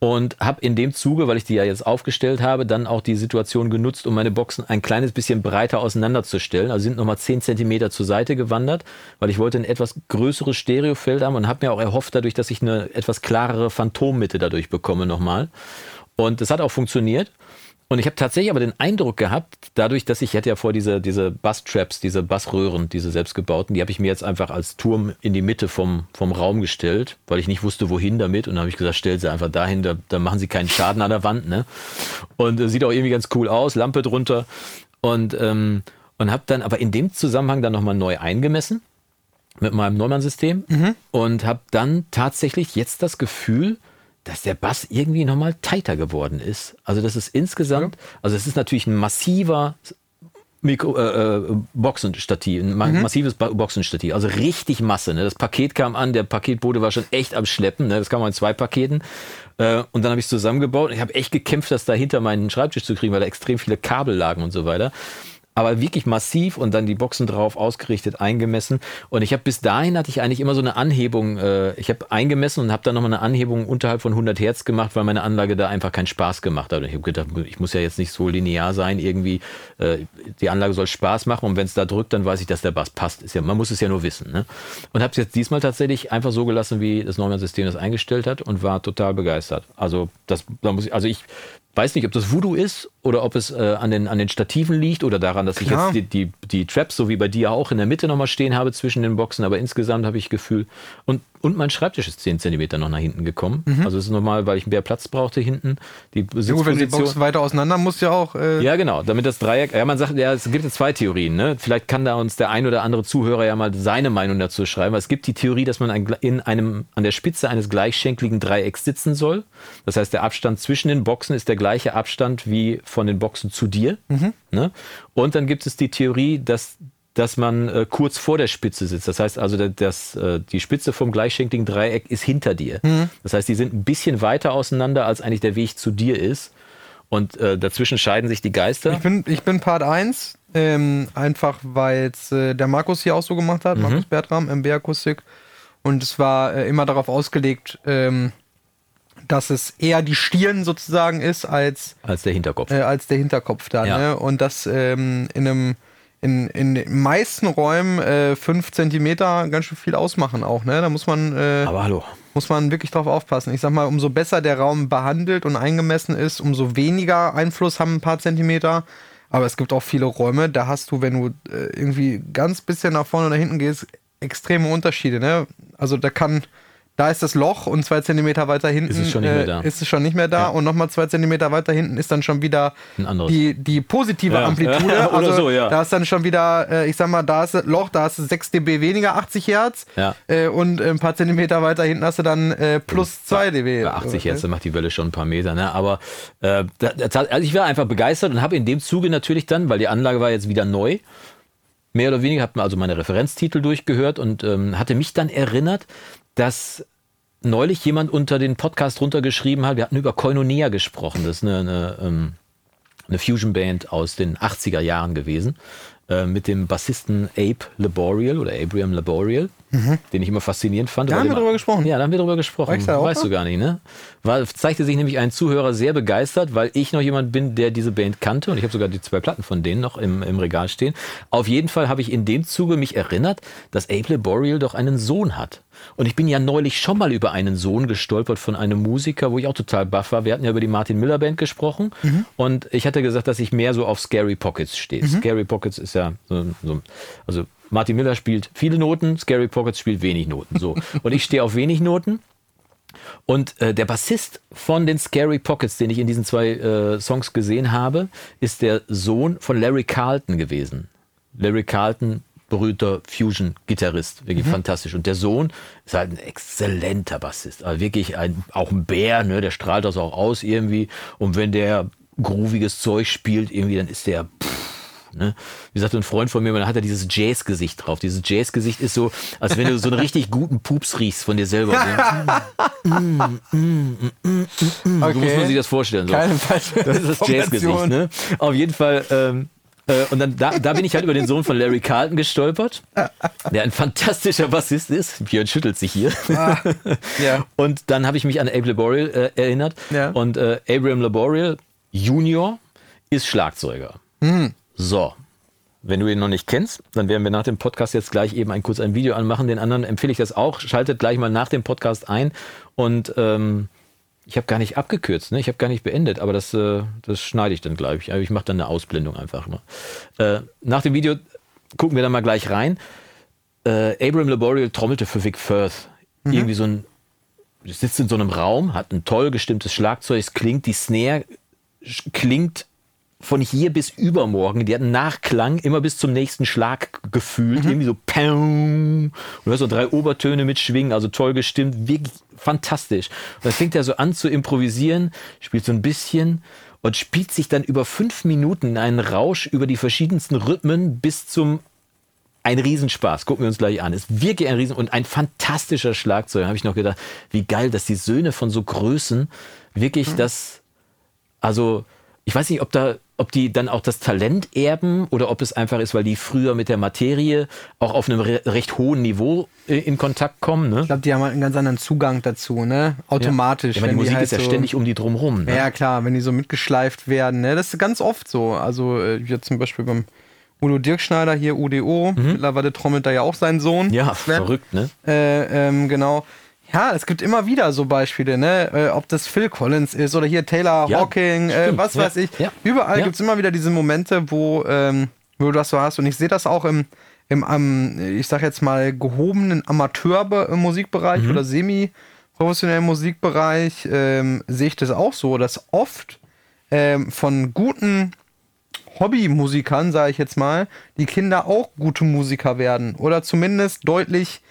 und habe in dem Zuge, weil ich die ja jetzt aufgestellt habe, dann auch die Situation genutzt, um meine Boxen ein kleines bisschen breiter auseinanderzustellen. Also sind nochmal 10 Zentimeter zur Seite gewandert, weil ich wollte ein etwas größeres Stereofeld haben und habe mir auch erhofft dadurch, dass ich eine etwas klarere Phantommitte dadurch bekomme nochmal. Und das hat auch funktioniert. Und ich habe tatsächlich aber den Eindruck gehabt, dadurch, dass ich, ich hatte ja vor diese, diese Bass-Traps, diese Bassröhren, diese selbstgebauten, die habe ich mir jetzt einfach als Turm in die Mitte vom, vom Raum gestellt, weil ich nicht wusste, wohin damit. Und dann habe ich gesagt, stell sie einfach dahin, da, da machen sie keinen Schaden an der Wand. Ne? Und äh, sieht auch irgendwie ganz cool aus, Lampe drunter. Und, ähm, und habe dann aber in dem Zusammenhang dann nochmal neu eingemessen mit meinem Neumann-System und habe dann tatsächlich jetzt das Gefühl, dass der Bass irgendwie nochmal tighter geworden ist. Also das ist insgesamt, also es ist natürlich ein massiver Mikro, äh, äh, Boxenstativ, ein ma massives Boxenstativ, also richtig Masse. Ne? Das Paket kam an, der Paketbote war schon echt am Schleppen, ne? das kam in zwei Paketen. Äh, und dann habe ich es zusammengebaut und ich habe echt gekämpft, das da hinter meinen Schreibtisch zu kriegen, weil da extrem viele Kabel lagen und so weiter. Aber wirklich massiv und dann die Boxen drauf ausgerichtet, eingemessen. Und ich habe bis dahin hatte ich eigentlich immer so eine Anhebung. Äh, ich habe eingemessen und habe dann nochmal eine Anhebung unterhalb von 100 Hertz gemacht, weil meine Anlage da einfach keinen Spaß gemacht hat. Und ich habe gedacht, ich muss ja jetzt nicht so linear sein irgendwie. Äh, die Anlage soll Spaß machen und wenn es da drückt, dann weiß ich, dass der Bass passt. Ist ja, man muss es ja nur wissen. Ne? Und habe es jetzt diesmal tatsächlich einfach so gelassen, wie das Neumann-System das eingestellt hat und war total begeistert. Also das, da muss ich, also ich weiß nicht, ob das Voodoo ist oder ob es äh, an, den, an den Stativen liegt oder daran, dass Klar. ich jetzt die, die, die Traps, so wie bei dir auch, in der Mitte nochmal stehen habe zwischen den Boxen. Aber insgesamt habe ich Gefühl, und und mein Schreibtisch ist 10 Zentimeter noch nach hinten gekommen. Also es ist normal, weil ich mehr Platz brauchte hinten. Die Mhm. Gut, wenn die Sitzposition. Box weiter auseinander muss ja auch. Äh, Ja, genau, damit das Dreieck, ja, man sagt, ja, es gibt ja zwei Theorien, ne? Vielleicht kann da uns der ein oder andere Zuhörer ja mal seine Meinung dazu schreiben. Es gibt die Theorie, dass man in einem, an der Spitze eines gleichschenkligen Dreiecks sitzen soll. Das heißt, der Abstand zwischen den Boxen ist der gleiche Abstand wie von den Boxen zu dir. Ne? Und dann gibt es die Theorie, dass dass man äh, kurz vor der Spitze sitzt. Das heißt also, dass, äh, die Spitze vom gleichschenkligen Dreieck ist hinter dir. Das heißt, die sind ein bisschen weiter auseinander, als eigentlich der Weg zu dir ist. Und äh, dazwischen scheiden sich die Geister. Ich bin, ich bin Part 1, ähm, einfach weil es äh, der Markus hier auch so gemacht hat, Markus Bertram, MB-Akustik. Und es war äh, immer darauf ausgelegt, ähm, dass es eher die Stirn sozusagen ist als, als der Hinterkopf. äh, als der Hinterkopf da. Ja. Ne? Und das ähm, in einem in, in den meisten Räumen äh, fünf Zentimeter ganz schön viel ausmachen auch, ne? Da muss man, äh, Aber hallo. muss man wirklich drauf aufpassen. Ich sag mal, umso besser der Raum behandelt und eingemessen ist, umso weniger Einfluss haben ein paar Zentimeter. Aber es gibt auch viele Räume, da hast du, wenn du äh, irgendwie ganz bisschen nach vorne oder hinten gehst, extreme Unterschiede. Ne? Also da kann, da ist das Loch und zwei Zentimeter weiter hinten Ist es schon nicht mehr da. Ist es schon nicht mehr da Ja. und nochmal zwei Zentimeter weiter hinten ist dann schon wieder die, die positive Ja. Amplitude. Ja, oder also so, ja. Da ist dann schon wieder, äh, ich sag mal, da ist das Loch, da hast du 6 dB weniger, 80 Hertz. Ja. Äh, und äh, ein paar Zentimeter weiter hinten hast du dann äh, plus 2 dB. Bei 80 Hertz, macht die Welle schon ein paar Meter. Ne? Aber äh, da- also ich war einfach begeistert und habe in dem Zuge natürlich dann, weil die Anlage war jetzt wieder neu, mehr oder weniger, habe mir also meine Referenztitel durchgehört und ähm, hatte mich dann erinnert, dass neulich jemand unter den Podcast runtergeschrieben hat, wir hatten über Koinonia gesprochen, das ist eine, eine, ähm, eine Fusion-Band aus den 80er Jahren gewesen, äh, mit dem Bassisten Abe Laboriel oder Abraham Laboriel, den ich immer faszinierend fand. Da haben wir drüber gesprochen. Ja, da haben wir drüber gesprochen. Da auch weißt du gar nicht, ne? War, zeigte sich nämlich ein Zuhörer sehr begeistert, weil ich noch jemand bin, der diese Band kannte und ich habe sogar die zwei Platten von denen noch im, im Regal stehen. Auf jeden Fall habe ich in dem Zuge mich erinnert, dass Abe Laboriel doch einen Sohn hat. Und ich bin ja neulich schon mal über einen Sohn gestolpert von einem Musiker, wo ich auch total baff war. Wir hatten ja über die Martin Miller Band gesprochen und ich hatte gesagt, dass ich mehr so auf Scary Pockets stehe. Scary Pockets ist ja so, so also Martin Miller spielt viele Noten, Scary Pockets spielt wenig Noten. So. Und ich stehe auf wenig Noten. Und äh, der Bassist von den Scary Pockets, den ich in diesen zwei äh, Songs gesehen habe, ist der Sohn von Larry Carlton gewesen. Larry Carlton, berühmter Fusion-Gitarrist, wirklich fantastisch. Und der Sohn ist halt ein exzellenter Bassist, also wirklich ein, auch ein Bär, ne? der strahlt das auch aus irgendwie. Und wenn der grooviges Zeug spielt, irgendwie, dann ist der pff, Ne? Wie sagte ein Freund von mir, dann hat er dieses Jazz-Gesicht drauf. Dieses Jazz-Gesicht ist so, als wenn du so einen richtig guten Pups riechst von dir selber. Okay. So muss man sich das vorstellen. So. Keine falsche Das ist das Jazz-Gesicht, ne? Auf jeden Fall. Ähm, äh, und dann da, da bin ich halt über den Sohn von Larry Carlton gestolpert, der ein fantastischer Bassist ist. Björn schüttelt sich hier. Ja. Und dann habe ich mich an Abe Laboriel äh, erinnert. Ja. Und äh, Abraham Laboriel Junior ist Schlagzeuger. Hm. So. Wenn du ihn noch nicht kennst, dann werden wir nach dem Podcast jetzt gleich eben ein kurz ein Video anmachen. Den anderen empfehle ich das auch. Schaltet gleich mal nach dem Podcast ein. Und ähm, ich habe gar nicht abgekürzt, ne? ich habe gar nicht beendet, aber das, äh, das schneide ich dann gleich. Also ich mache dann eine Ausblendung einfach mal. Äh, nach dem Video gucken wir dann mal gleich rein. Äh, Abraham Laboriel trommelte für Vic Firth. Irgendwie so ein, sitzt in so einem Raum, hat ein toll gestimmtes Schlagzeug, es klingt, die Snare klingt von hier bis übermorgen, die hat einen Nachklang immer bis zum nächsten Schlag gefühlt, irgendwie so Pam. Und du hörst so drei Obertöne mitschwingen, also toll gestimmt, wirklich fantastisch. Und dann fängt er so an zu improvisieren, spielt so ein bisschen und spielt sich dann über fünf Minuten in einen Rausch über die verschiedensten Rhythmen bis zum ein Riesenspaß. Gucken wir uns gleich an. Ist wirklich ein Riesen und ein fantastischer Schlagzeug. Habe ich noch gedacht, wie geil, dass die Söhne von so Größen wirklich das, also ich weiß nicht, ob da, ob die dann auch das Talent erben oder ob es einfach ist, weil die früher mit der Materie auch auf einem re recht hohen Niveau äh, in Kontakt kommen. Ne? Ich glaube, die haben halt einen ganz anderen Zugang dazu, ne? Automatisch. Ja, aber die Musik halt ist ja so, ständig um die drumrum. Ne? Ja, klar, wenn die so mitgeschleift werden, ne? Das ist ganz oft so. Also, äh, jetzt zum Beispiel beim Udo Dirkschneider hier, UDO, mittlerweile trommelt da ja auch sein Sohn. Mhm. Ja, ne? verrückt, ne? Äh, ähm, genau. Ja, es gibt immer wieder so Beispiele, ne? Äh, ob das Phil Collins ist oder hier Taylor Ja, Hawking, äh, was weiß ich. Überall ja. gibt's immer wieder diese Momente, wo, ähm, wo du das so hast. Und ich sehe das auch im, im, am, ich sag jetzt mal, gehobenen Amateurmusikbereich oder semi-professionellen Musikbereich ähm, sehe ich das auch so, dass oft ähm, von guten Hobbymusikern, sage ich jetzt mal, die Kinder auch gute Musiker werden oder zumindest deutlich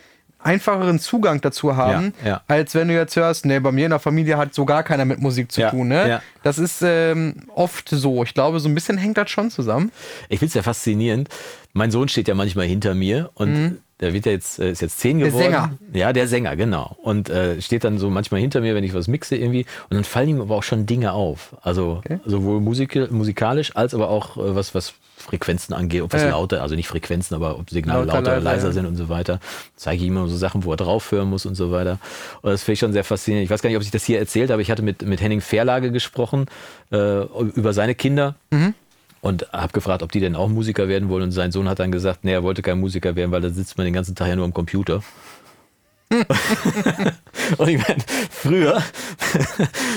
einfacheren Zugang dazu haben, Ja, ja. als wenn du jetzt hörst, nee, bei mir in der Familie hat so gar keiner mit Musik zu Ja, tun. Ne? Das ist ähm, oft so. Ich glaube, so ein bisschen hängt das schon zusammen. Ich finde es ja faszinierend. Mein Sohn steht ja manchmal hinter mir und der wird ja jetzt, äh, ist jetzt zehn Mhm. Der geworden. Sänger. Ja, der Sänger, genau. Und äh, steht dann so manchmal hinter mir, wenn ich was mixe irgendwie. Und dann fallen ihm aber auch schon Dinge auf. Also sowohl Musik, musikalisch als aber auch äh, was, was Frequenzen angeht, ob was Ja. lauter, also nicht Frequenzen, aber ob Signale Lauter, lauter, oder leiser, ja. sind und so weiter. Zeige ich ihm immer so Sachen, wo er drauf hören muss und so weiter. Und das finde ich schon sehr faszinierend. Ich weiß gar nicht, ob ich das hier erzählt habe. Ich hatte mit, mit Henning Verlage gesprochen äh, über seine Kinder. Und habe gefragt, ob die denn auch Musiker werden wollen. Und sein Sohn hat dann gesagt, nee, er wollte kein Musiker werden, weil da sitzt man den ganzen Tag ja nur am Computer. Und ich meine, früher,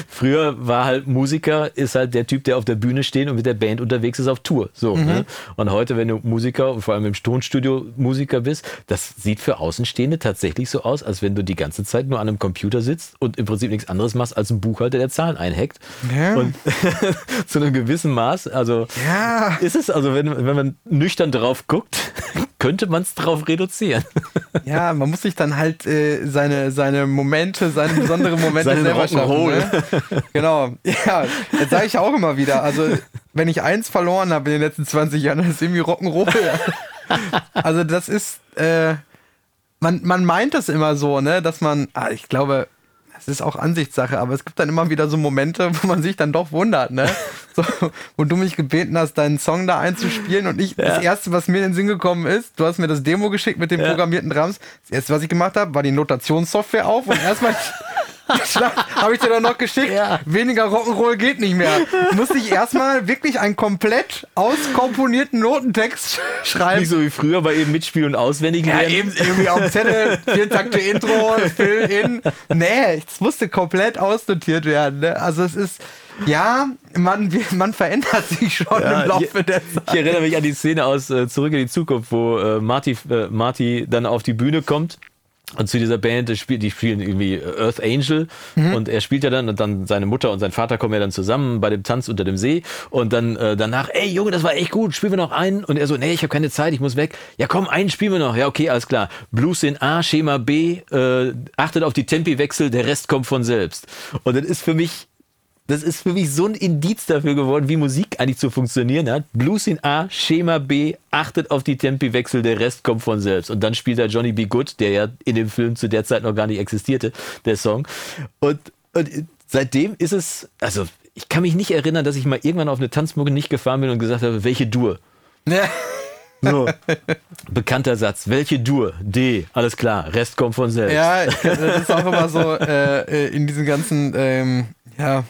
früher war halt Musiker, ist halt der Typ, der auf der Bühne steht und mit der Band unterwegs ist auf Tour. So. Ne? Und heute, wenn du Musiker und vor allem im Tonstudio Musiker bist, das sieht für Außenstehende tatsächlich so aus, als wenn du die ganze Zeit nur an einem Computer sitzt und im Prinzip nichts anderes machst, als ein Buchhalter, der Zahlen einhackt. Ja. Und zu einem gewissen Maß, also Ja. ist es, also wenn, wenn man nüchtern drauf guckt, könnte man es drauf reduzieren. Ja, man muss sich dann halt äh, seine, seine Momente, seine besonderen Momente Seinen selber schaffen. Ne? Genau. Ja, das sage ich auch immer wieder. Also, wenn ich eins verloren habe in den letzten 20 Jahren, dann ist irgendwie Rock'n'Roll. Also, das ist, äh, man, man meint das immer so, ne, dass man, ah, ich glaube, es ist auch Ansichtssache, aber es gibt dann immer wieder so Momente, wo man sich dann doch wundert, ne? So, wo du mich gebeten hast, deinen Song da einzuspielen und ich, das erste, was mir in den Sinn gekommen ist, du hast mir das Demo geschickt mit den programmierten Drums. Das erste, was ich gemacht habe, war die Notationssoftware auf und erstmal habe ich dir dann noch geschickt. Ja. Weniger Rock'n'Roll geht nicht mehr. Musste ich erstmal wirklich einen komplett auskomponierten Notentext schreiben. Nicht so wie früher bei eben Mitspiel und auswendig Ja, lernen. eben irgendwie auf dem Zettel, vier Takte Intro, Fill in. Nee, es musste komplett ausnotiert werden. Ne? Also es ist, ja, man, man verändert sich schon Ja, im Laufe ich, der ich Zeit. erinnere mich an die Szene aus äh, Zurück in die Zukunft, wo äh, Marty, äh, Marty dann auf die Bühne kommt. Und zu dieser Band, die spielen, die spielen irgendwie Earth Angel und er spielt ja dann und dann seine Mutter und sein Vater kommen ja dann zusammen bei dem Tanz unter dem See und dann äh, danach, ey Junge, das war echt gut, spielen wir noch einen? Und er so, nee, ich habe keine Zeit, ich muss weg. Ja komm, einen spielen wir noch. Ja okay, alles klar. Blues in A, Schema B, äh, achtet auf die Tempiwechsel, der Rest kommt von selbst. Und das ist für mich das ist für mich so ein Indiz dafür geworden, wie Musik eigentlich zu funktionieren hat. Blues in A, Schema B, achtet auf die Tempiwechsel, der Rest kommt von selbst. Und dann spielt da Johnny B. Good, der ja in dem Film zu der Zeit noch gar nicht existierte, der Song. Und, und seitdem ist es, also ich kann mich nicht erinnern, dass ich mal irgendwann auf eine Tanzmucke nicht gefahren bin und gesagt habe, welche Dur? Ja. So, bekannter Satz. Welche Dur? D, alles klar, Rest kommt von selbst. Ja, das ist auch immer so äh, äh, in diesen ganzen, ähm, ja.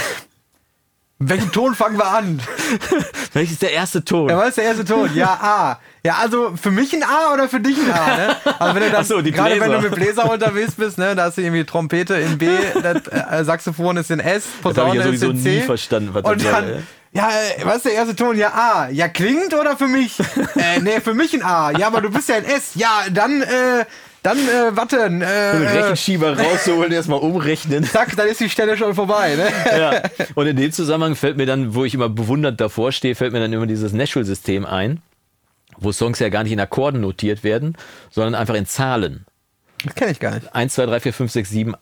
Welchen Ton fangen wir an? Welches ist der erste Ton? Ja, was ist der erste Ton? Ja, A. Ja, also für mich ein A oder für dich ein A, ne? Also wenn du dann, Ach so, gerade wenn du mit Bläser unterwegs bist, ne, da hast du irgendwie Trompete in B, das äh, Saxophon ist in S, Posaune ich ja ist sowieso in C. nie verstanden, was Und soll, dann, ey. ja, was ist der erste Ton? Ja, A. Ja, klingt oder für mich? äh, nee, für mich ein A. Ja, aber du bist ja in S. Ja, dann, äh, dann, äh, warte, einen äh, äh, Rechenschieber rausholen, erstmal umrechnen. zack, dann ist die Stelle schon vorbei, ne? ja. Und in dem Zusammenhang fällt mir dann, wo ich immer bewundert davor stehe, fällt mir dann immer dieses Nashville-System ein, wo Songs ja gar nicht in Akkorden notiert werden, sondern einfach in Zahlen. Das kenne ich gar nicht. 1, 2, 3, 4, 5, 6, 7,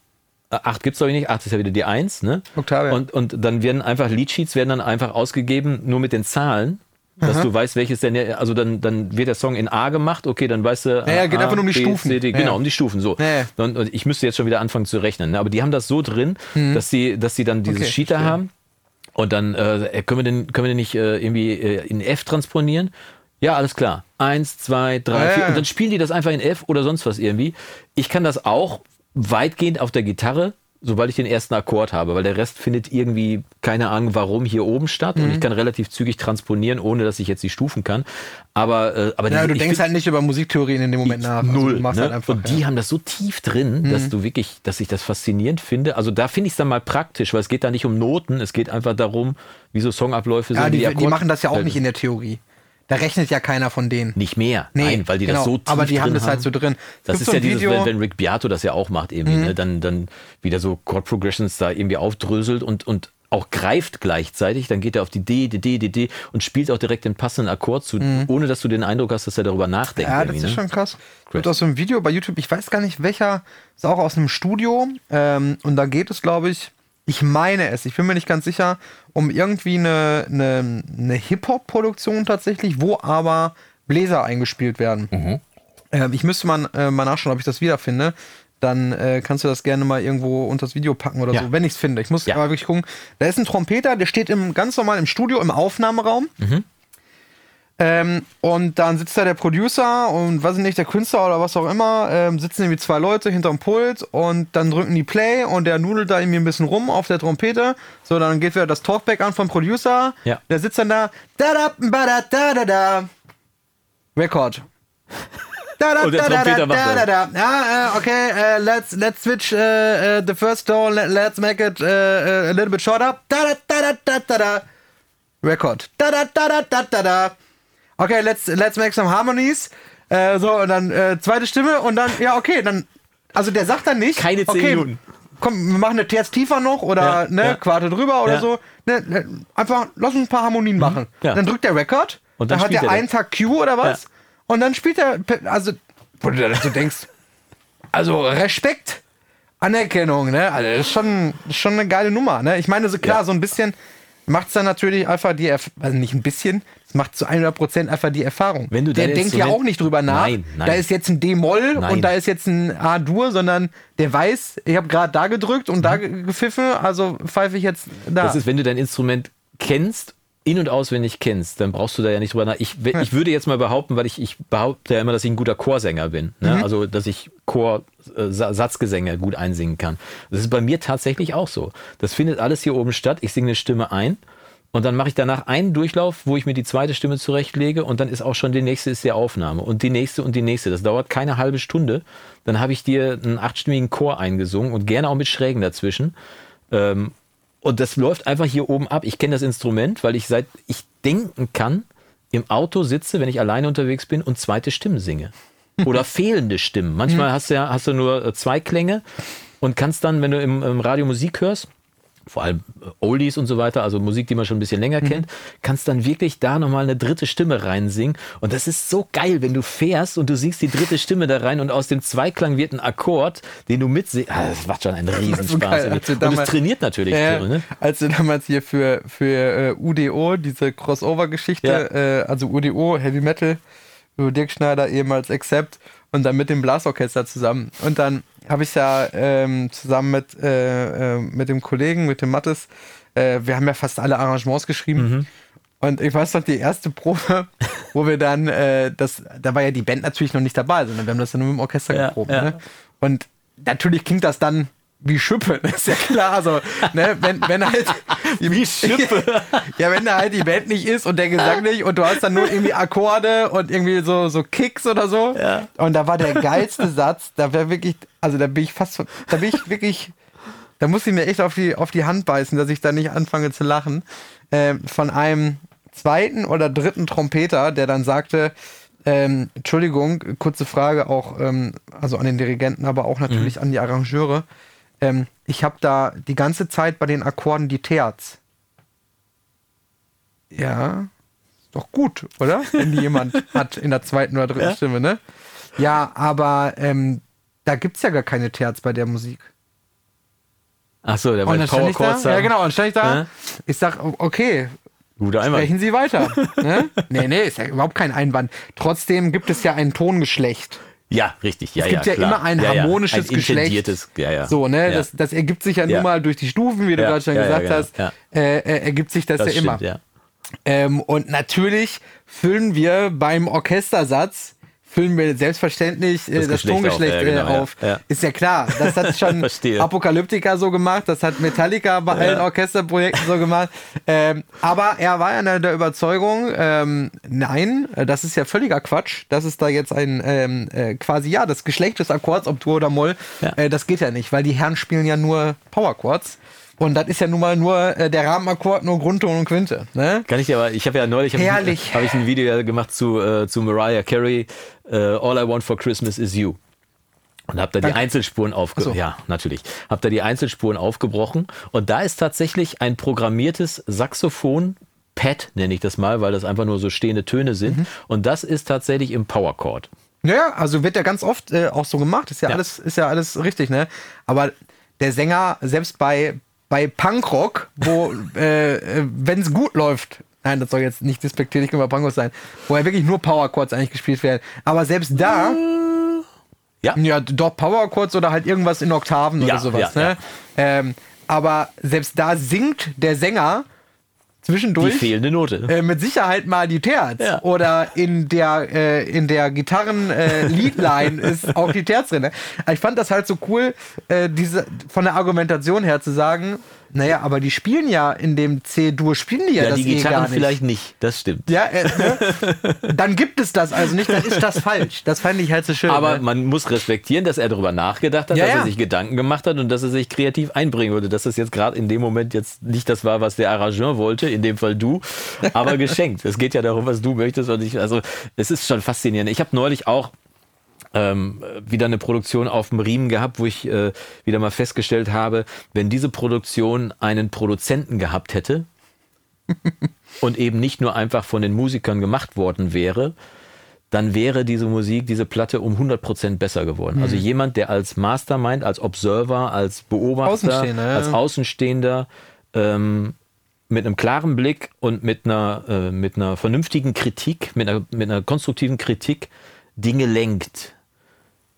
8 gibt es glaube ich nicht, 8 ist ja wieder die 1, ne? Oktave. Und, und dann werden einfach Leadsheets werden dann einfach ausgegeben, nur mit den Zahlen. Dass du weißt, welches denn, also dann, dann wird der Song in A gemacht, okay, dann weißt du. Ja, ja, geht A, einfach nur um die B, Stufen. C, D, Ja, genau, um die Stufen, so. Ja, ja. Und, und ich müsste jetzt schon wieder anfangen zu rechnen. Ne? Aber die haben das so drin, dass sie, dass sie dann dieses Okay, da verstehe. haben. Und dann äh, können wir den, können wir den nicht äh, irgendwie äh, in F transponieren? Ja, alles klar. Eins, zwei, drei, ja, vier. Und dann spielen die das einfach in F oder sonst was irgendwie. Ich kann das auch weitgehend auf der Gitarre, sobald ich den ersten Akkord habe, weil der Rest findet irgendwie keine Ahnung, warum hier oben statt. Mhm. Und ich kann relativ zügig transponieren, ohne dass ich jetzt die Stufen kann. Aber, äh, aber Ja, diese- du denkst find- halt nicht über Musiktheorien in dem Moment nach. Also Null. machst ne? halt einfach. und die ja. Mhm. haben das so tief drin, dass du wirklich, dass ich das faszinierend finde. Also da finde ich es dann mal praktisch, weil es geht da nicht um Noten, es geht einfach darum, wie so Songabläufe ja, sind. die, die Akkord- machen das ja auch nicht in der Theorie. Da rechnet ja keiner von denen. Nicht mehr. Nee, Nein, weil die das genau. so tief Aber die haben das halt so drin. Das ist so ja dieses, Video- Mhm. wenn, Rick Beato das ja auch macht, irgendwie, ne? dann, dann wieder so Chord Progressions da irgendwie aufdröselt und, und auch greift gleichzeitig, dann geht er auf die D, D, D, D, D und spielt auch direkt den passenden Akkord zu, ohne dass du den Eindruck hast, dass er darüber nachdenkt. Mhm. Ja, das ist ne? schon krass. Gibt auch so ein Video bei YouTube, ich weiß gar nicht welcher, ist auch aus einem Studio. Ähm, und da geht es, glaube ich, ich meine es, ich bin mir nicht ganz sicher, um irgendwie eine, eine, eine Hip-Hop-Produktion tatsächlich, wo aber Bläser eingespielt werden. Mhm. Ähm, ich müsste mal, äh, mal nachschauen, ob ich das wiederfinde. Dann äh, kannst du das gerne mal irgendwo unter das Video packen oder Ja. so, wenn ich es finde. Ich muss Ja. aber wirklich gucken. Da ist ein Trompeter, der steht im, ganz normal im Studio, im Aufnahmeraum. Ähm, und dann sitzt da der Producer und weiß ich nicht, der Künstler oder was auch immer, ähm, sitzen irgendwie zwei Leute hinterm Pult und dann drücken die Play und der nudelt da irgendwie ein bisschen rum auf der Trompete. So, dann geht wieder das Talkback an vom Producer. Ja. Der sitzt dann da, da da da da da da. Record. Da, da, Und der da, da, Trompeter macht da, da, da. Ja, äh, okay, äh, let's, let's switch äh, äh, the first tone, let, let's make it äh, äh, a little bit shorter. Da, da, da, da, da, da, da. Record. Da, da, da, da, da, da, da. Okay, let's, let's make some harmonies. Äh, so, und dann äh, zweite Stimme und dann, ja, okay, dann, also der sagt dann nicht. Keine zehn okay, Minuten. Komm, wir machen eine Terz tiefer noch oder Ja, ne, ja. Quarte drüber oder Ja. so. Ne, ne, einfach, lass uns ein paar Harmonien machen. ja. Dann drückt der Record Und dann dann hat spielt er er einen Takt Q oder was? Und dann spielt er, also, wo du dann so denkst, also Respekt, Anerkennung, ne? Also das ist schon, schon eine geile Nummer, ne? Ich meine, so klar, so ein bisschen macht es dann natürlich einfach die, Erf also nicht ein bisschen, macht zu 100% einfach die Erfahrung. Wenn du der denkt ja auch nicht drüber nach, Nein, nein. da ist jetzt ein D-Moll und da ist jetzt ein A-Dur, sondern der weiß, ich habe gerade da gedrückt und da ge- gepfiffen, also pfeife ich jetzt da. Das ist, wenn du dein Instrument kennst, in- und auswendig kennst, dann brauchst du da ja nicht drüber nach. Ich, ich würde jetzt mal behaupten, weil ich, ich behaupte ja immer, dass ich ein guter Chorsänger bin. Ne? Also, dass ich Chor, äh, Satzgesänge gut einsingen kann. Das ist bei mir tatsächlich auch so. Das findet alles hier oben statt. Ich singe eine Stimme ein. Und dann mache ich danach einen Durchlauf, wo ich mir die zweite Stimme zurechtlege und dann ist auch schon die nächste ist die Aufnahme und die nächste und die nächste. Das dauert keine halbe Stunde. Dann habe ich dir einen achtstimmigen Chor eingesungen und gerne auch mit Schrägen dazwischen. Ähm, und das läuft einfach hier oben ab. Ich kenne das Instrument, weil ich seit ich denken kann, im Auto sitze, wenn ich alleine unterwegs bin und zweite Stimmen singe. Oder fehlende Stimmen. Manchmal hast du ja hast du nur äh, zwei Klänge und kannst dann, wenn du im, im Radio Musik hörst, vor allem äh, Oldies und so weiter, also Musik, die man schon ein bisschen länger kennt, kannst dann wirklich da nochmal eine dritte Stimme reinsingen. Und das ist so geil, wenn du fährst und du singst die dritte Stimme da rein und aus dem Zweiklang wird ein Akkord, den du mitsingst. Ah, das macht schon einen so Riesenspaß. geil, als wir und damals- trainiert natürlich. Ja, so, ne? Als wir damals hier für, für äh, UDO, diese Crossover-Geschichte, äh, also UDO, Heavy Metal, über Dirk Schneider, ehemals Accept, und dann mit dem Blasorchester zusammen. Und dann habe ich ja ähm, zusammen mit, äh, äh, mit dem Kollegen, mit dem Mattes, äh, wir haben ja fast alle Arrangements geschrieben. Mhm. Und ich weiß noch, die erste Probe, wo wir dann, äh, das, da war ja die Band natürlich noch nicht dabei, sondern wir haben das dann nur mit dem Orchester Ja, geprobt. ja. Ne? Und natürlich klingt das dann wie Schippe, ist ja klar. So, ne? wenn, wenn halt wie Schippe. ja, wenn da halt die Band nicht ist und der Gesang nicht und du hast dann nur irgendwie Akkorde und irgendwie so, so Kicks oder so. Ja. Und da war der geilste Satz, da wäre wirklich, also da bin ich fast, da bin ich wirklich, da muss ich mir echt auf die, auf die Hand beißen, dass ich da nicht anfange zu lachen. Ähm, von einem zweiten oder dritten Trompeter, der dann sagte, ähm, Entschuldigung, kurze Frage auch, ähm, also an den Dirigenten, aber auch natürlich an die Arrangeure. Ähm, ich habe da die ganze Zeit bei den Akkorden die Terz. Ja, doch gut, oder? Wenn die jemand hat in der zweiten oder dritten Stimme, ne? Ja, aber ähm, da gibt's ja gar keine Terz bei der Musik. Ach so, der war stand ich da, Power ja genau, und stand ich da, Ja. ich sag, okay, Guter Einwand. sprechen Sie weiter. ne? Nee, nee, ist ja überhaupt kein Einwand. Trotzdem gibt es ja ein Tongeschlecht. Ja, richtig. Ja, Es gibt ja, klar. immer ein Ja, ja. harmonisches ein Geschlecht. Ja, ja. So, ne? Ja. Das, das ergibt sich ja, Ja. nun mal durch die Stufen, wie du Ja, gerade schon ja, ja, gesagt genau. hast. Ja. Äh, äh, ergibt sich das, das ja stimmt, immer. ja. Ähm, und natürlich füllen wir beim Orchestersatz füllen wir selbstverständlich äh, Das das, Geschlecht Tongeschlecht auf, ja, genau, äh, ja, auf. ja. Ist ja klar. Das hat schon Verstehe. Apokalyptika so gemacht, das hat Metallica bei allen Orchesterprojekten so gemacht. Ähm, aber er war ja der, Überzeugung, ähm, nein, äh, das ist ja völliger Quatsch. Das ist da jetzt ein ähm, äh, quasi ja das Geschlecht des Akkords, ob Dur oder Moll, äh, das geht ja nicht, weil die Herren spielen ja nur Powerchords. Und das ist ja nun mal nur äh, der Rahmenakkord, nur Grundton und Quinte. Ne? Kann ich dir aber, ich habe ja neulich hab. Ich, habe ich ein Video gemacht zu, äh, zu Mariah Carey, äh, All I Want for Christmas is You. Und hab da die Danke. Einzelspuren Ach so. aufgebrochen. Ja, natürlich. Hab da die Einzelspuren aufgebrochen. Und da ist tatsächlich ein programmiertes Saxophon, Pad nenne ich das mal, weil das einfach nur so stehende Töne sind. Mhm. Und das ist tatsächlich im Power Chord. Ja, also wird ja ganz oft äh, auch so gemacht. Ist ja, Ja. alles, ist ja alles richtig, ne? Aber der Sänger, selbst bei, bei Punkrock, wo, äh, wenn es gut läuft, nein, das soll jetzt nicht despektierlich über Punkrock sein, wo ja wirklich nur Power Chords eigentlich gespielt werden. Aber selbst da, Ja. ja, doch Power Chords oder halt irgendwas in Oktaven Ja, oder sowas, ja, ne? Ähm, aber selbst da singt der Sänger Die zwischendurch fehlende Note. äh, mit Sicherheit mal die Terz. Ja. Oder in der, äh, in der Gitarren-Leadline ist auch die Terz drin. Ne? Ich fand das halt so cool, äh, diese, von der Argumentation her zu sagen, naja, aber die spielen ja in dem C-Dur, spielen die ja, Ja, das die eh gar Gitarren nicht. vielleicht nicht. Das stimmt. Ja, äh, ne? dann gibt es das also nicht, dann ist das falsch. Das fand ich halt so schön. Aber ne? man muss respektieren, dass er darüber nachgedacht hat, Ja, dass ja. er sich Gedanken gemacht hat und dass er sich kreativ einbringen würde. Dass das jetzt gerade in dem Moment jetzt nicht das war, was der Arrangeur wollte, in dem Fall du, aber geschenkt. Es geht ja darum, was du möchtest und ich, also es ist schon faszinierend. Ich habe neulich auch ähm, wieder eine Produktion auf dem Riemen gehabt, wo ich äh, wieder mal festgestellt habe, wenn diese Produktion einen Produzenten gehabt hätte und eben nicht nur einfach von den Musikern gemacht worden wäre, dann wäre diese Musik, diese Platte um 100% besser geworden. Mhm. Also jemand, der als Mastermind, als Observer, als Beobachter, Außenstehender, ja. als Außenstehender ähm, mit einem klaren Blick und mit einer, äh, mit einer vernünftigen Kritik, mit einer, mit einer konstruktiven Kritik Dinge lenkt.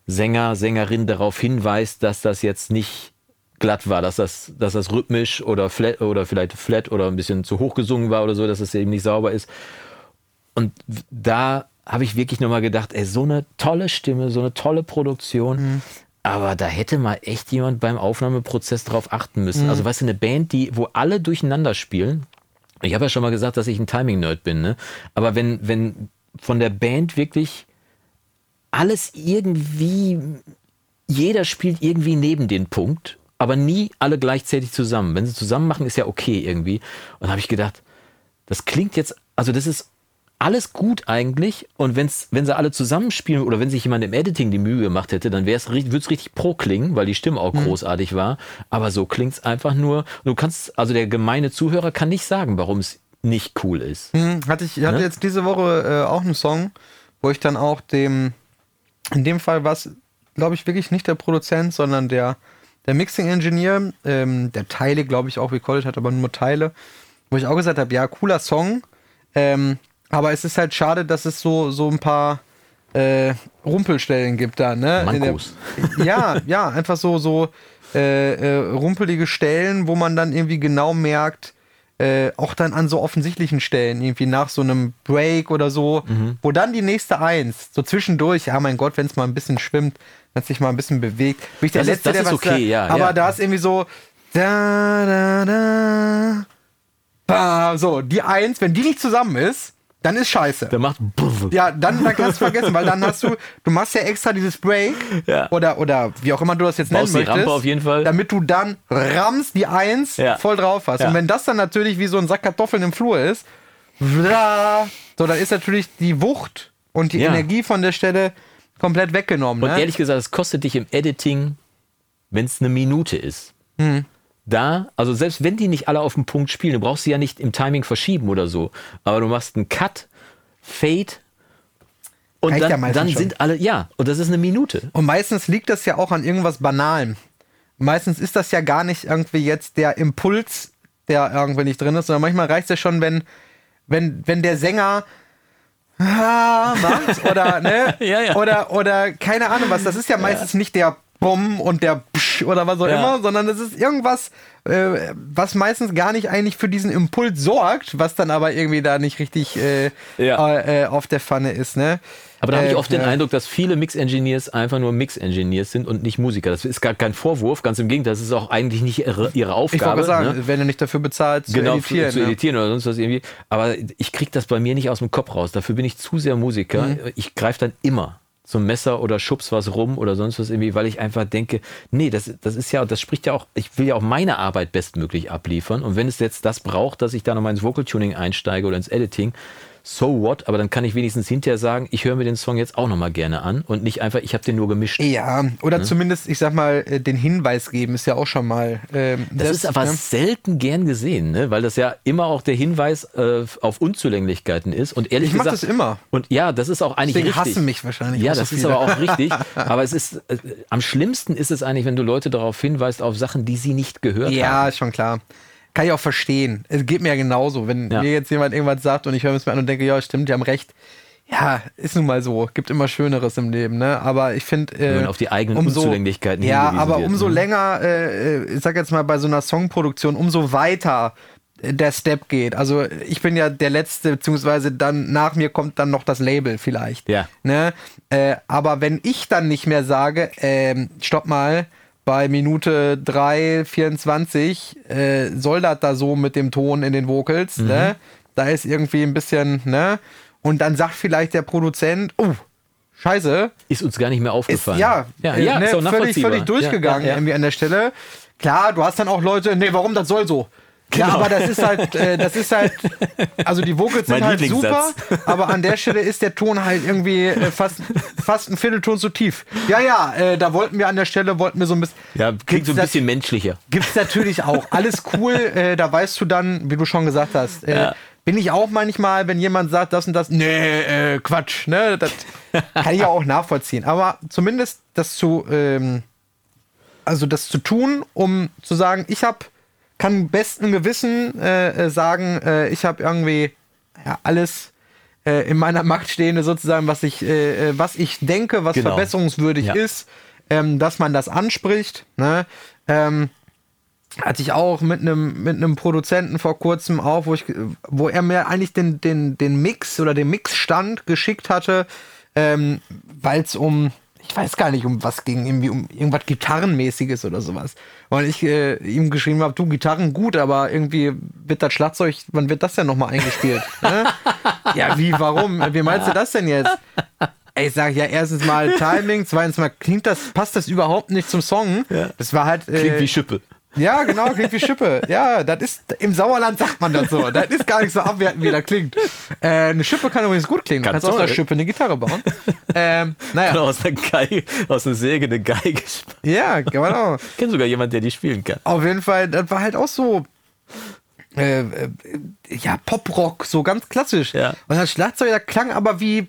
Sänger, Sängerin darauf hinweist, dass das jetzt nicht glatt war, dass das, dass das rhythmisch oder flat oder vielleicht flat oder ein bisschen zu hoch gesungen war oder so, dass es eben nicht sauber ist. Und da habe ich wirklich nochmal gedacht, ey, so eine tolle Stimme, so eine tolle Produktion. Aber da hätte mal echt jemand beim Aufnahmeprozess drauf achten müssen. Also, weißt du, eine Band, die, wo alle durcheinander spielen. Ich habe ja schon mal gesagt, dass ich ein Timing-Nerd bin, ne? Aber wenn, wenn von der Band wirklich alles irgendwie, jeder spielt irgendwie neben den Punkt, aber nie alle gleichzeitig zusammen. Wenn sie zusammen machen, ist ja okay irgendwie. Und da habe ich gedacht, das klingt jetzt, also das ist alles gut eigentlich. Und wenn's, wenn sie alle zusammenspielen oder wenn sich jemand im Editing die Mühe gemacht hätte, dann würde es richtig pro klingen, weil die Stimme auch großartig war. Aber so klingt es einfach nur. Du kannst, also der gemeine Zuhörer kann nicht sagen, warum es nicht cool ist. Hm, hatte ich hatte Ne? jetzt diese Woche äh, auch einen Song, wo ich dann auch dem, in dem Fall war es, glaube ich, wirklich nicht der Produzent, sondern der, der Mixing-Engineer, ähm, der Teile, glaube ich, auch recorded hat, aber nur Teile, wo ich auch gesagt habe, ja, cooler Song, ähm, aber es ist halt schade, dass es so, so ein paar äh, Rumpelstellen gibt da, ne? In der- Mankos. ja, ja, einfach so, so äh, äh, rumpelige Stellen, wo man dann irgendwie genau merkt, äh, auch dann an so offensichtlichen Stellen, irgendwie nach so einem Break oder so, Mhm. wo dann die nächste Eins, so zwischendurch, ja mein Gott, wenn es mal ein bisschen schwimmt, wenn es sich mal ein bisschen bewegt. Bin ich der Das ist- Letzte, das der ist was okay, sagt, ja, Aber ja. da ist irgendwie so, da, da, da, ba, so, die Eins, wenn die nicht zusammen ist, dann ist scheiße. Der macht. Buff. Ja, dann, dann kannst du vergessen, weil dann hast du, du machst ja extra dieses Break Ja. oder, oder wie auch immer du das jetzt nennen Baust die möchtest. Rampe auf jeden Fall. Damit du dann rammst die Eins Ja. voll drauf hast. Ja. Und wenn das dann natürlich wie so ein Sack Kartoffeln im Flur ist, wla, so, dann ist natürlich die Wucht und die. Energie von der Stelle komplett weggenommen. Und ne? ehrlich gesagt, es kostet dich im Editing, wenn es eine Minute ist. Hm. Da, also selbst wenn die nicht alle auf den Punkt spielen, du brauchst sie ja nicht im Timing verschieben oder so. Aber du machst einen Cut, Fade und Reicht ja dann, meistens dann schon. sind alle, ja, und das ist eine Minute. Und meistens liegt das ja auch an irgendwas Banalem. Meistens ist das ja gar nicht irgendwie jetzt der Impuls, der irgendwie nicht drin ist, sondern manchmal reicht es ja schon, wenn, wenn, wenn der Sänger ah, macht oder, ne? Ja, ja. oder, oder keine Ahnung was. Das ist ja meistens nicht der Bumm und der Psch oder was auch Ja. immer, sondern das ist irgendwas, äh, was meistens gar nicht eigentlich für diesen Impuls sorgt, was dann aber irgendwie da nicht richtig äh, Ja. äh, äh, auf der Pfanne ist, ne? Aber da habe ich Äh, oft den. Eindruck, dass viele Mix-Engineers einfach nur Mix-Engineers sind und nicht Musiker. Das ist gar kein Vorwurf, ganz im Gegenteil, das ist auch eigentlich nicht ihre, ihre Ich wollte Aufgabe. gerade sagen, ne? wenn du nicht dafür bezahlt, zu genau, editieren. zu ne? editieren oder sonst was irgendwie. Aber ich kriege das bei mir nicht aus dem Kopf raus. Dafür bin ich zu sehr Musiker. Mhm. Ich greife dann immer zum Messer oder schubs was rum oder sonst was irgendwie, weil ich einfach denke, nee, das, das ist ja, das spricht ja auch, ich will ja auch meine Arbeit bestmöglich abliefern. Und wenn es jetzt das braucht, dass ich da nochmal ins Vocal Tuning einsteige oder ins Editing, so what, aber dann kann ich wenigstens hinterher sagen, ich höre mir den Song jetzt auch nochmal gerne an und nicht einfach, ich habe den nur gemischt. Ja, oder zumindest, ich sag mal, äh, den Hinweis geben ist ja auch schon mal. Ähm, Das, ist aber ne? selten gern gesehen, ne? weil das ja immer auch der Hinweis äh, auf Unzulänglichkeiten ist. Und ehrlich Ich gesagt, das immer. Und ja, das ist auch eigentlich Deswegen richtig. hassen mich wahrscheinlich Ja, auch so das ist aber auch richtig. Aber es ist äh, am schlimmsten ist es eigentlich, wenn du Leute darauf hinweist auf Sachen, die sie nicht gehört Ja, haben. ist schon klar. Kann ich auch verstehen. Es geht mir ja genauso. Wenn Ja. mir jetzt jemand irgendwas sagt und ich höre es mir an und denke, ja, stimmt, die haben recht. Ja, ist nun mal so. Gibt immer Schöneres im Leben, ne? Aber ich finde. Äh, Wenn auf die eigenen Unzulänglichkeiten Ja, aber wird, umso ne? länger, äh, ich sag jetzt mal, bei so einer Songproduktion, umso weiter äh, der Step geht. Also ich bin ja der Letzte, beziehungsweise dann nach mir kommt dann noch das Label vielleicht. Ja. Ne? Äh, aber wenn ich dann nicht mehr sage, ähm, stopp mal, bei Minute 3, 24 äh, soll das da so mit dem Ton in den Vocals, Mhm. ne? Da ist irgendwie ein bisschen, ne? Und dann sagt vielleicht der Produzent, oh, scheiße, Ist uns gar nicht mehr ist, aufgefallen. ja, ja, äh, ja ne, ist völlig, völlig durchgegangen ja, ja. irgendwie an der Stelle. Klar, du hast dann auch Leute, nee, warum das soll so? Ja, Genau. aber das ist halt, äh, das ist halt, also die Vocals sind halt super, aber an der Stelle ist der Ton halt irgendwie äh, fast, fast ein Viertelton zu tief. Ja, ja, äh, da wollten wir an der Stelle, wollten wir so ein bisschen. Ja, klingt so ein das- bisschen menschlicher. Gibt's natürlich auch. Alles cool, äh, da weißt du dann, wie du schon gesagt hast. Äh, Ja. Bin ich auch manchmal, wenn jemand sagt das und das, nee, äh, Quatsch, ne? Das kann ich ja auch nachvollziehen. Aber zumindest das zu, ähm, also das zu tun, um zu sagen, ich habe, kann besten Gewissen äh, äh, sagen, äh, ich habe irgendwie ja, alles äh, in meiner Macht Stehende sozusagen, was ich, äh, äh, was ich denke, was Genau. verbesserungswürdig Ja. ist, ähm, dass man das anspricht. Ne? Ähm, hatte ich auch mit einem mit einem Produzenten vor kurzem auch, wo ich wo er mir eigentlich den den den Mix oder den Mixstand geschickt hatte, ähm, weil es um ich weiß gar nicht um was ging, irgendwie um irgendwas gitarrenmäßiges oder sowas. Und ich äh, ihm geschrieben habe, du Gitarren gut, aber irgendwie wird das Schlagzeug, wann wird das denn nochmal eingespielt? ne? Ja, wie, warum? Wie meinst du das denn jetzt? Ich sag ja erstens mal Timing, zweitens mal klingt das, passt das überhaupt nicht zum Song. Das war halt. Äh, Klingt wie Schippe. Ja, genau, klingt wie Schippe. Ja, das ist, im Sauerland sagt man das so. Das ist gar nicht so abwertend, wie das klingt. Äh, eine Schippe kann übrigens gut klingen. Du Ganz kannst aus einer. Schippe eine Gitarre bauen. ähm, naja, Oder aus einer Geige, aus einer Säge eine Geige. sp- ja, kann man auch. Ich kenne sogar jemanden, der die spielen kann. Auf jeden Fall, das war halt auch so, äh, äh, ja, Pop-Rock, so ganz klassisch. Ja. Und das Schlagzeug, das klang aber wie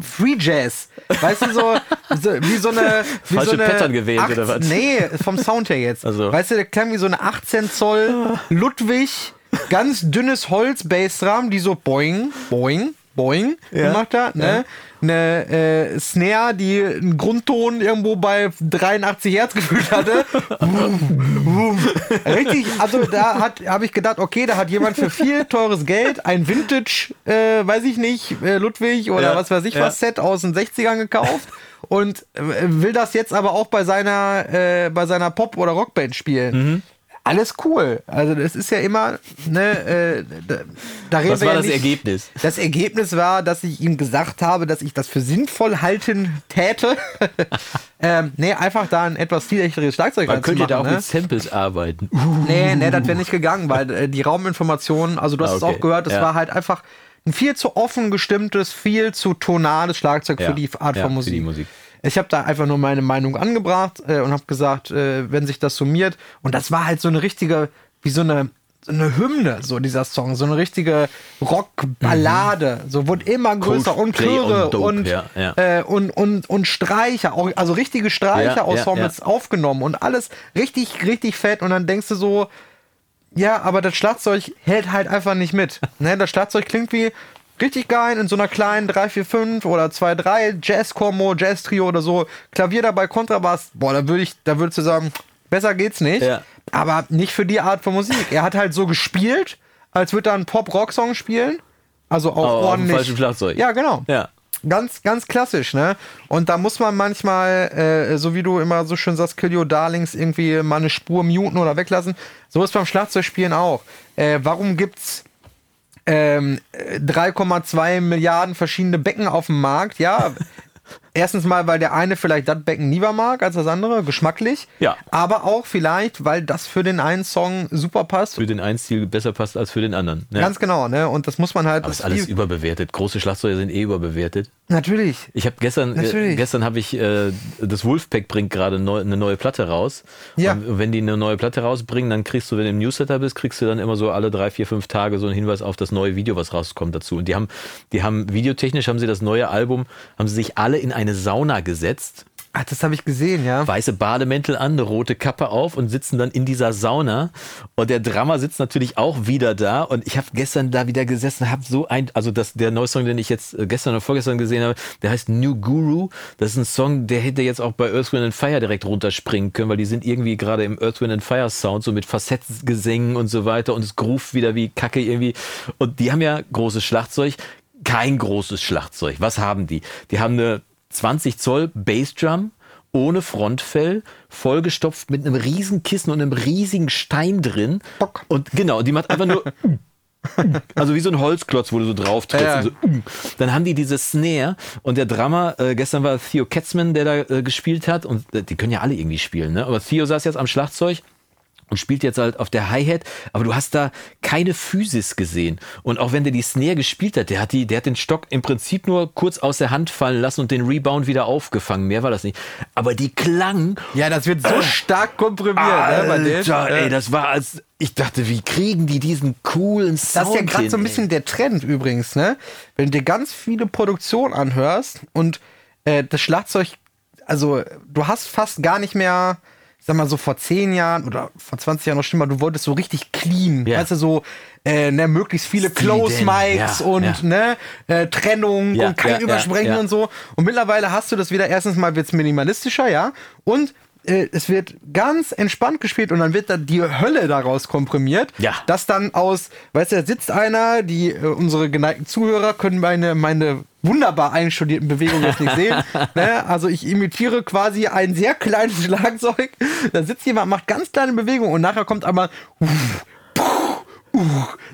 Free Jazz. Weißt du, so, so wie so eine. Wie Falsche so eine Pattern gewählt, oder was? Nee, vom Sound her jetzt. Also. Weißt du, der klang wie so eine 18 Zoll Ludwig, ganz dünnes Holz-Bassdrum, die so boing, boing, boing gemacht hat. Ne? Eine äh, Snare, die einen Grundton irgendwo bei 83 Hertz gefühlt hatte. Richtig, also da hat habe ich gedacht, okay, da hat jemand für viel teures Geld ein Vintage, äh, weiß ich nicht, äh, Ludwig oder Ja, was weiß ich ja. was Set aus den 60ern gekauft und äh, will das jetzt aber auch bei seiner äh, bei seiner Pop oder Rockband spielen. Mhm. Alles cool. Also das ist ja immer, ne, äh, da, da reden Was wir war ja das nicht, Ergebnis? Das Ergebnis war, dass ich ihm gesagt habe, dass ich das für sinnvoll halten täte. ähm, nee, einfach da ein etwas stilechteres Schlagzeug Man könnte da auch ne? mit Samples arbeiten. Nee, nee, das wäre nicht gegangen, weil äh, die Rauminformationen, also du hast Ah, es okay. auch gehört, es Ja. war halt einfach ein viel zu offen gestimmtes, viel zu tonales Schlagzeug Ja. für die Art Ja, von für Musik. die Musik. Ich habe da einfach nur meine Meinung angebracht äh, und habe gesagt, äh, wenn sich das summiert, und das war halt so eine richtige, wie so eine, so eine Hymne, so dieser Song, so eine richtige Rockballade, so wurde immer größer und Coldplay Chöre und und, ja, ja. Äh, und, und, und Streicher, auch, also richtige Ja, Streicher-Ensembles ja, aufgenommen und alles richtig, richtig fett. Und dann denkst du so, ja, aber das Schlagzeug hält halt einfach nicht mit. Ne, das Schlagzeug klingt wie richtig geil in so einer kleinen 345 oder 2-3 Jazz-Kombo, Jazz-Trio oder so. Klavier dabei, Kontrabass. Boah, da würde ich, da würdest du sagen, besser geht's nicht. Ja. Aber nicht für die Art von Musik. Er hat halt so gespielt, als würde er einen Pop-Rock-Song spielen. Also auch auf dem ordentlich. falschen Schlagzeug. Ja, genau. Ja. Ganz, ganz klassisch, ne? Und da muss man manchmal, äh, so wie du immer so schön sagst, Kill Your Darlings, irgendwie mal eine Spur muten oder weglassen. So ist beim Schlagzeugspielen auch. Äh, warum gibt's ähm, äh, 3,2 Milliarden verschiedene Becken auf dem Markt? Ja, Erstens mal, weil der eine vielleicht das Becken lieber mag als das andere, geschmacklich. Ja. Aber auch vielleicht, weil das für den einen Song super passt. Für den einen Stil besser passt als für den anderen. Ja. Ganz genau, ne? Und das muss man halt. Aber das ist alles überbewertet. Große Schlagzeuger sind eh überbewertet. Natürlich. Ich habe gestern, äh, gestern habe ich äh, das Wolfpack bringt gerade neu, eine neue Platte raus. Ja. Und wenn die eine neue Platte rausbringen, dann kriegst du, wenn du im Newsletter bist, kriegst du dann immer so alle drei, vier, fünf Tage so einen Hinweis auf das neue Video, was rauskommt dazu. Und die haben, die haben videotechnisch haben sie das neue Album, haben sie sich alle in eine Sauna gesetzt Ach, das habe ich gesehen, ja. weiße Bademäntel an, eine rote Kappe auf und sitzen dann in dieser Sauna. Und der Drummer sitzt natürlich auch wieder da. Und ich habe gestern da wieder gesessen, habe so ein, also das, der neue Song, den ich jetzt äh, gestern oder vorgestern gesehen habe, der heißt New Guru. Das ist ein Song, der hätte jetzt auch bei Earth, Wind and Fire direkt runterspringen können, weil die sind irgendwie gerade im Earth, Wind and Fire Sound, so mit Facettgesängen und so weiter. Und es groove wieder wie Kacke irgendwie. Und die haben ja großes Schlagzeug. Kein großes Schlagzeug. Was haben die? Die haben eine 20 Zoll Bassdrum ohne Frontfell, vollgestopft mit einem riesen Kissen und einem riesigen Stein drin. Bock. Und genau, die macht einfach nur also wie so ein Holzklotz, wo du so drauf trittst. Ja. So, dann haben die diese Snare und der Drummer, äh, gestern war Theo Katzman, der da äh, gespielt hat und äh, die können ja alle irgendwie spielen, ne? Aber Theo saß jetzt am Schlagzeug und spielt jetzt halt auf der Hi-Hat, aber du hast da keine Physis gesehen. Und auch wenn der die Snare gespielt hat, der hat, die, der hat den Stock im Prinzip nur kurz aus der Hand fallen lassen und den Rebound wieder aufgefangen. Mehr war das nicht. Aber die klang. Ja, das wird so stark komprimiert, ne. Alter, ey, Ja. das war als. Ich dachte, wie kriegen die diesen coolen Sound? Das ist ja gerade so ein bisschen der Trend übrigens, ne? Wenn du dir ganz viele Produktionen anhörst und äh, das Schlagzeug, also du hast fast gar nicht mehr, ich sag mal so vor 10 Jahren oder vor 20 Jahren noch schlimmer, du wolltest so richtig clean, Ja. weißt du, so äh, ne, möglichst viele Close Mics ja, und ja. ne, äh, Trennung und kein ja. und so. Und mittlerweile hast du das wieder, erstens mal wird's minimalistischer, ja, und äh, es wird ganz entspannt gespielt und dann wird da die Hölle daraus komprimiert Ja. dass dann aus, weißt du, da sitzt einer, die äh, unsere geneigten Zuhörer können meine, meine wunderbar einstudierten Bewegungen jetzt nicht sehen. ne? Also ich imitiere quasi ein sehr kleines Schlagzeug. Da sitzt jemand, macht ganz kleine Bewegungen und nachher kommt einmal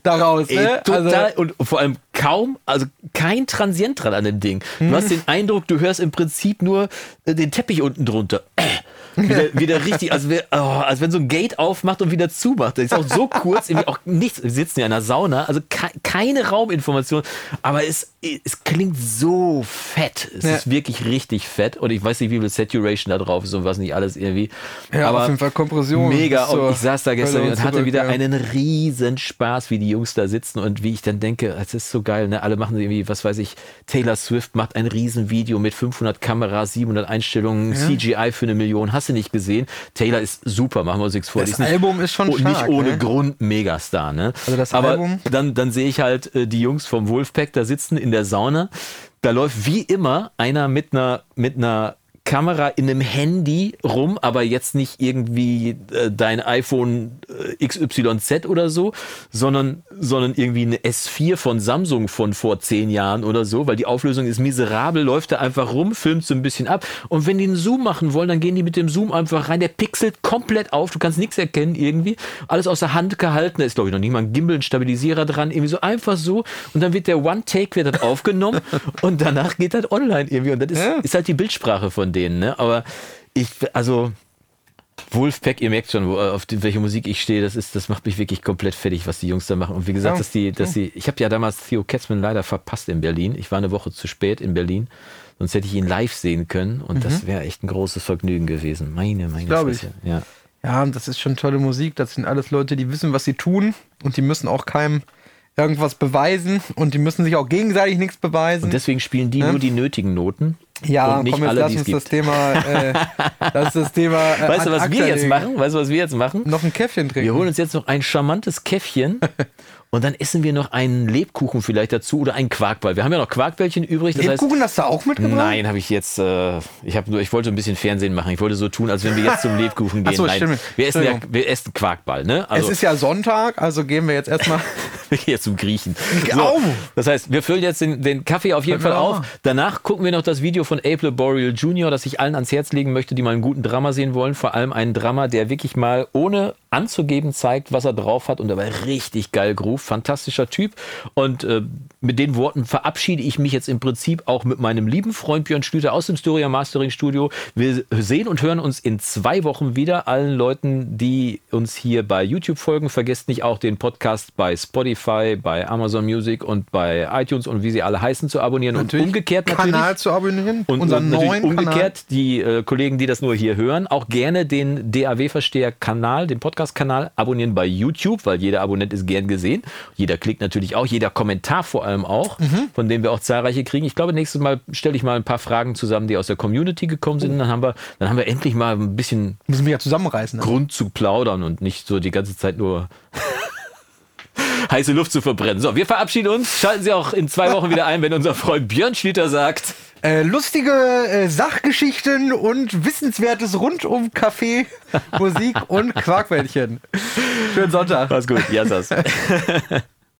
daraus. Ey, Ne? total Also, und vor allem kaum, also kein Transient dran an dem Ding. Du Mhm. hast den Eindruck, du hörst im Prinzip nur äh, den Teppich unten drunter. Äh, Wieder, wieder richtig, als, wär, oh, als wenn so ein Gate aufmacht und wieder zumacht. Das ist auch so kurz, irgendwie auch nichts. Wir sitzen ja in einer Sauna, also ke keine Rauminformation, aber es, es klingt so fett. Es Ja. ist wirklich richtig fett und ich weiß nicht, wie viel Saturation da drauf ist und was nicht alles irgendwie. Ja, aber auf jeden Fall Kompression Mega. Und ich saß da gestern und hatte zurück, wieder ja. einen riesen Spaß, wie die Jungs da sitzen und wie ich dann denke, es ist so geil, ne? Alle machen irgendwie, was weiß ich, Taylor Swift macht ein riesen Video mit 500 Kameras, 700 Einstellungen, CGI für eine Million, hast du nicht gesehen? Taylor ist super, machen wir uns nichts vor. Das nicht- Album ist schon und stark, Nicht ohne ne? Grund Megastar, ne? Also das Aber Album- dann, dann sehe ich halt äh, die Jungs vom Wolfpack da sitzen in der Sauna. Da läuft wie immer einer mit einer, mit einer Kamera in einem Handy rum, aber jetzt nicht irgendwie äh, dein iPhone äh, XYZ oder so, sondern, sondern irgendwie eine S4 von Samsung von vor zehn Jahren oder so, weil die Auflösung ist miserabel, läuft da einfach rum, filmt so ein bisschen ab. Und wenn die einen Zoom machen wollen, dann gehen die mit dem Zoom einfach rein. Der pixelt komplett auf, du kannst nichts erkennen irgendwie. Alles aus der Hand gehalten, da ist glaube ich noch nicht mal ein Gimbal, ein Stabilisierer dran, irgendwie so einfach so. Und dann wird der One-Take, wird aufgenommen und danach geht das online irgendwie. Und das ist, Ja. ist halt die Bildsprache von denen, ne? Aber ich, also. Wolfpack, ihr merkt schon, wo, auf die, welche Musik ich stehe, das ist, das macht mich wirklich komplett fertig, was die Jungs da machen. Und wie gesagt, Ja, dass die, dass die, ich habe ja damals Theo Katzmann leider verpasst in Berlin. Ich war eine Woche zu spät in Berlin, sonst hätte ich ihn live sehen können und das wäre echt ein großes Vergnügen gewesen. Meine, meine Mhm. Glaub ich. Ja. Ja, das ist schon tolle Musik. Das sind alles Leute, die wissen, was sie tun und die müssen auch keinem irgendwas beweisen und die müssen sich auch gegenseitig nichts beweisen. Und deswegen spielen die nur die nötigen Noten. Ja, komm, jetzt lass uns das gibt. Thema, äh, das ist das Thema. Äh, Weißt du, was wir jetzt machen? Weißt du, was wir jetzt machen? Noch ein Käffchen trinken. Wir holen uns jetzt noch ein charmantes Käffchen und dann essen wir noch einen Lebkuchen vielleicht dazu oder einen Quarkball. Wir haben ja noch Quarkbällchen übrig. Das heißt, Lebkuchen hast du auch mitgebracht? Nein, habe ich jetzt. Äh, ich habe nur, ich wollte ein bisschen Fernsehen machen. Ich wollte so tun, als wenn wir jetzt zum Lebkuchen Ach gehen. so, Nein, stimmt. wir essen ja, wir essen Quarkball, ne? Es Also ist ja Sonntag, also gehen wir jetzt erstmal. wir gehen jetzt zum Griechen. Au! das heißt, wir füllen jetzt den, den Kaffee auf jeden Fall auf. Danach gucken wir noch das Video von April Boreal Jr., das ich allen ans Herz legen möchte, die mal einen guten Drama sehen wollen. Vor allem einen Drama, der wirklich mal ohne anzugeben zeigt, was er drauf hat und dabei richtig geil groove. Fantastischer Typ. Und äh, mit den Worten verabschiede ich mich jetzt im Prinzip auch mit meinem lieben Freund Björn Schlüter aus dem Storia Mastering Studio. Wir sehen und hören uns in zwei Wochen wieder. Allen Leuten, die uns hier bei YouTube folgen, vergesst nicht auch den Podcast bei Spotify, bei Amazon Music und bei iTunes und wie sie alle heißen zu abonnieren Natürlich und umgekehrt natürlich. Kanal zu abonnieren. Und, unseren neuen umgekehrt, Kanal. die äh, Kollegen, die das nur hier hören, auch gerne den DAW-Versteher-Kanal, den Podcast-Kanal abonnieren bei YouTube, weil jeder Abonnent ist gern gesehen. Jeder klickt natürlich auch, jeder Kommentar vor allem auch, Mhm. von dem wir auch zahlreiche kriegen. Ich glaube, nächstes Mal stelle ich mal ein paar Fragen zusammen, die aus der Community gekommen sind. Dann haben wir, dann haben wir endlich mal ein bisschen Müssen wir ja zusammenreißen. ne? Grund zu plaudern und nicht so die ganze Zeit nur heiße Luft zu verbrennen. So, wir verabschieden uns. Schalten Sie auch in zwei Wochen wieder ein, wenn unser Freund Björn Schlüter sagt. Äh, lustige äh, Sachgeschichten und Wissenswertes rund um Kaffee, Musik und Quarkbällchen. Schönen Sonntag. Mach's gut. Jassas.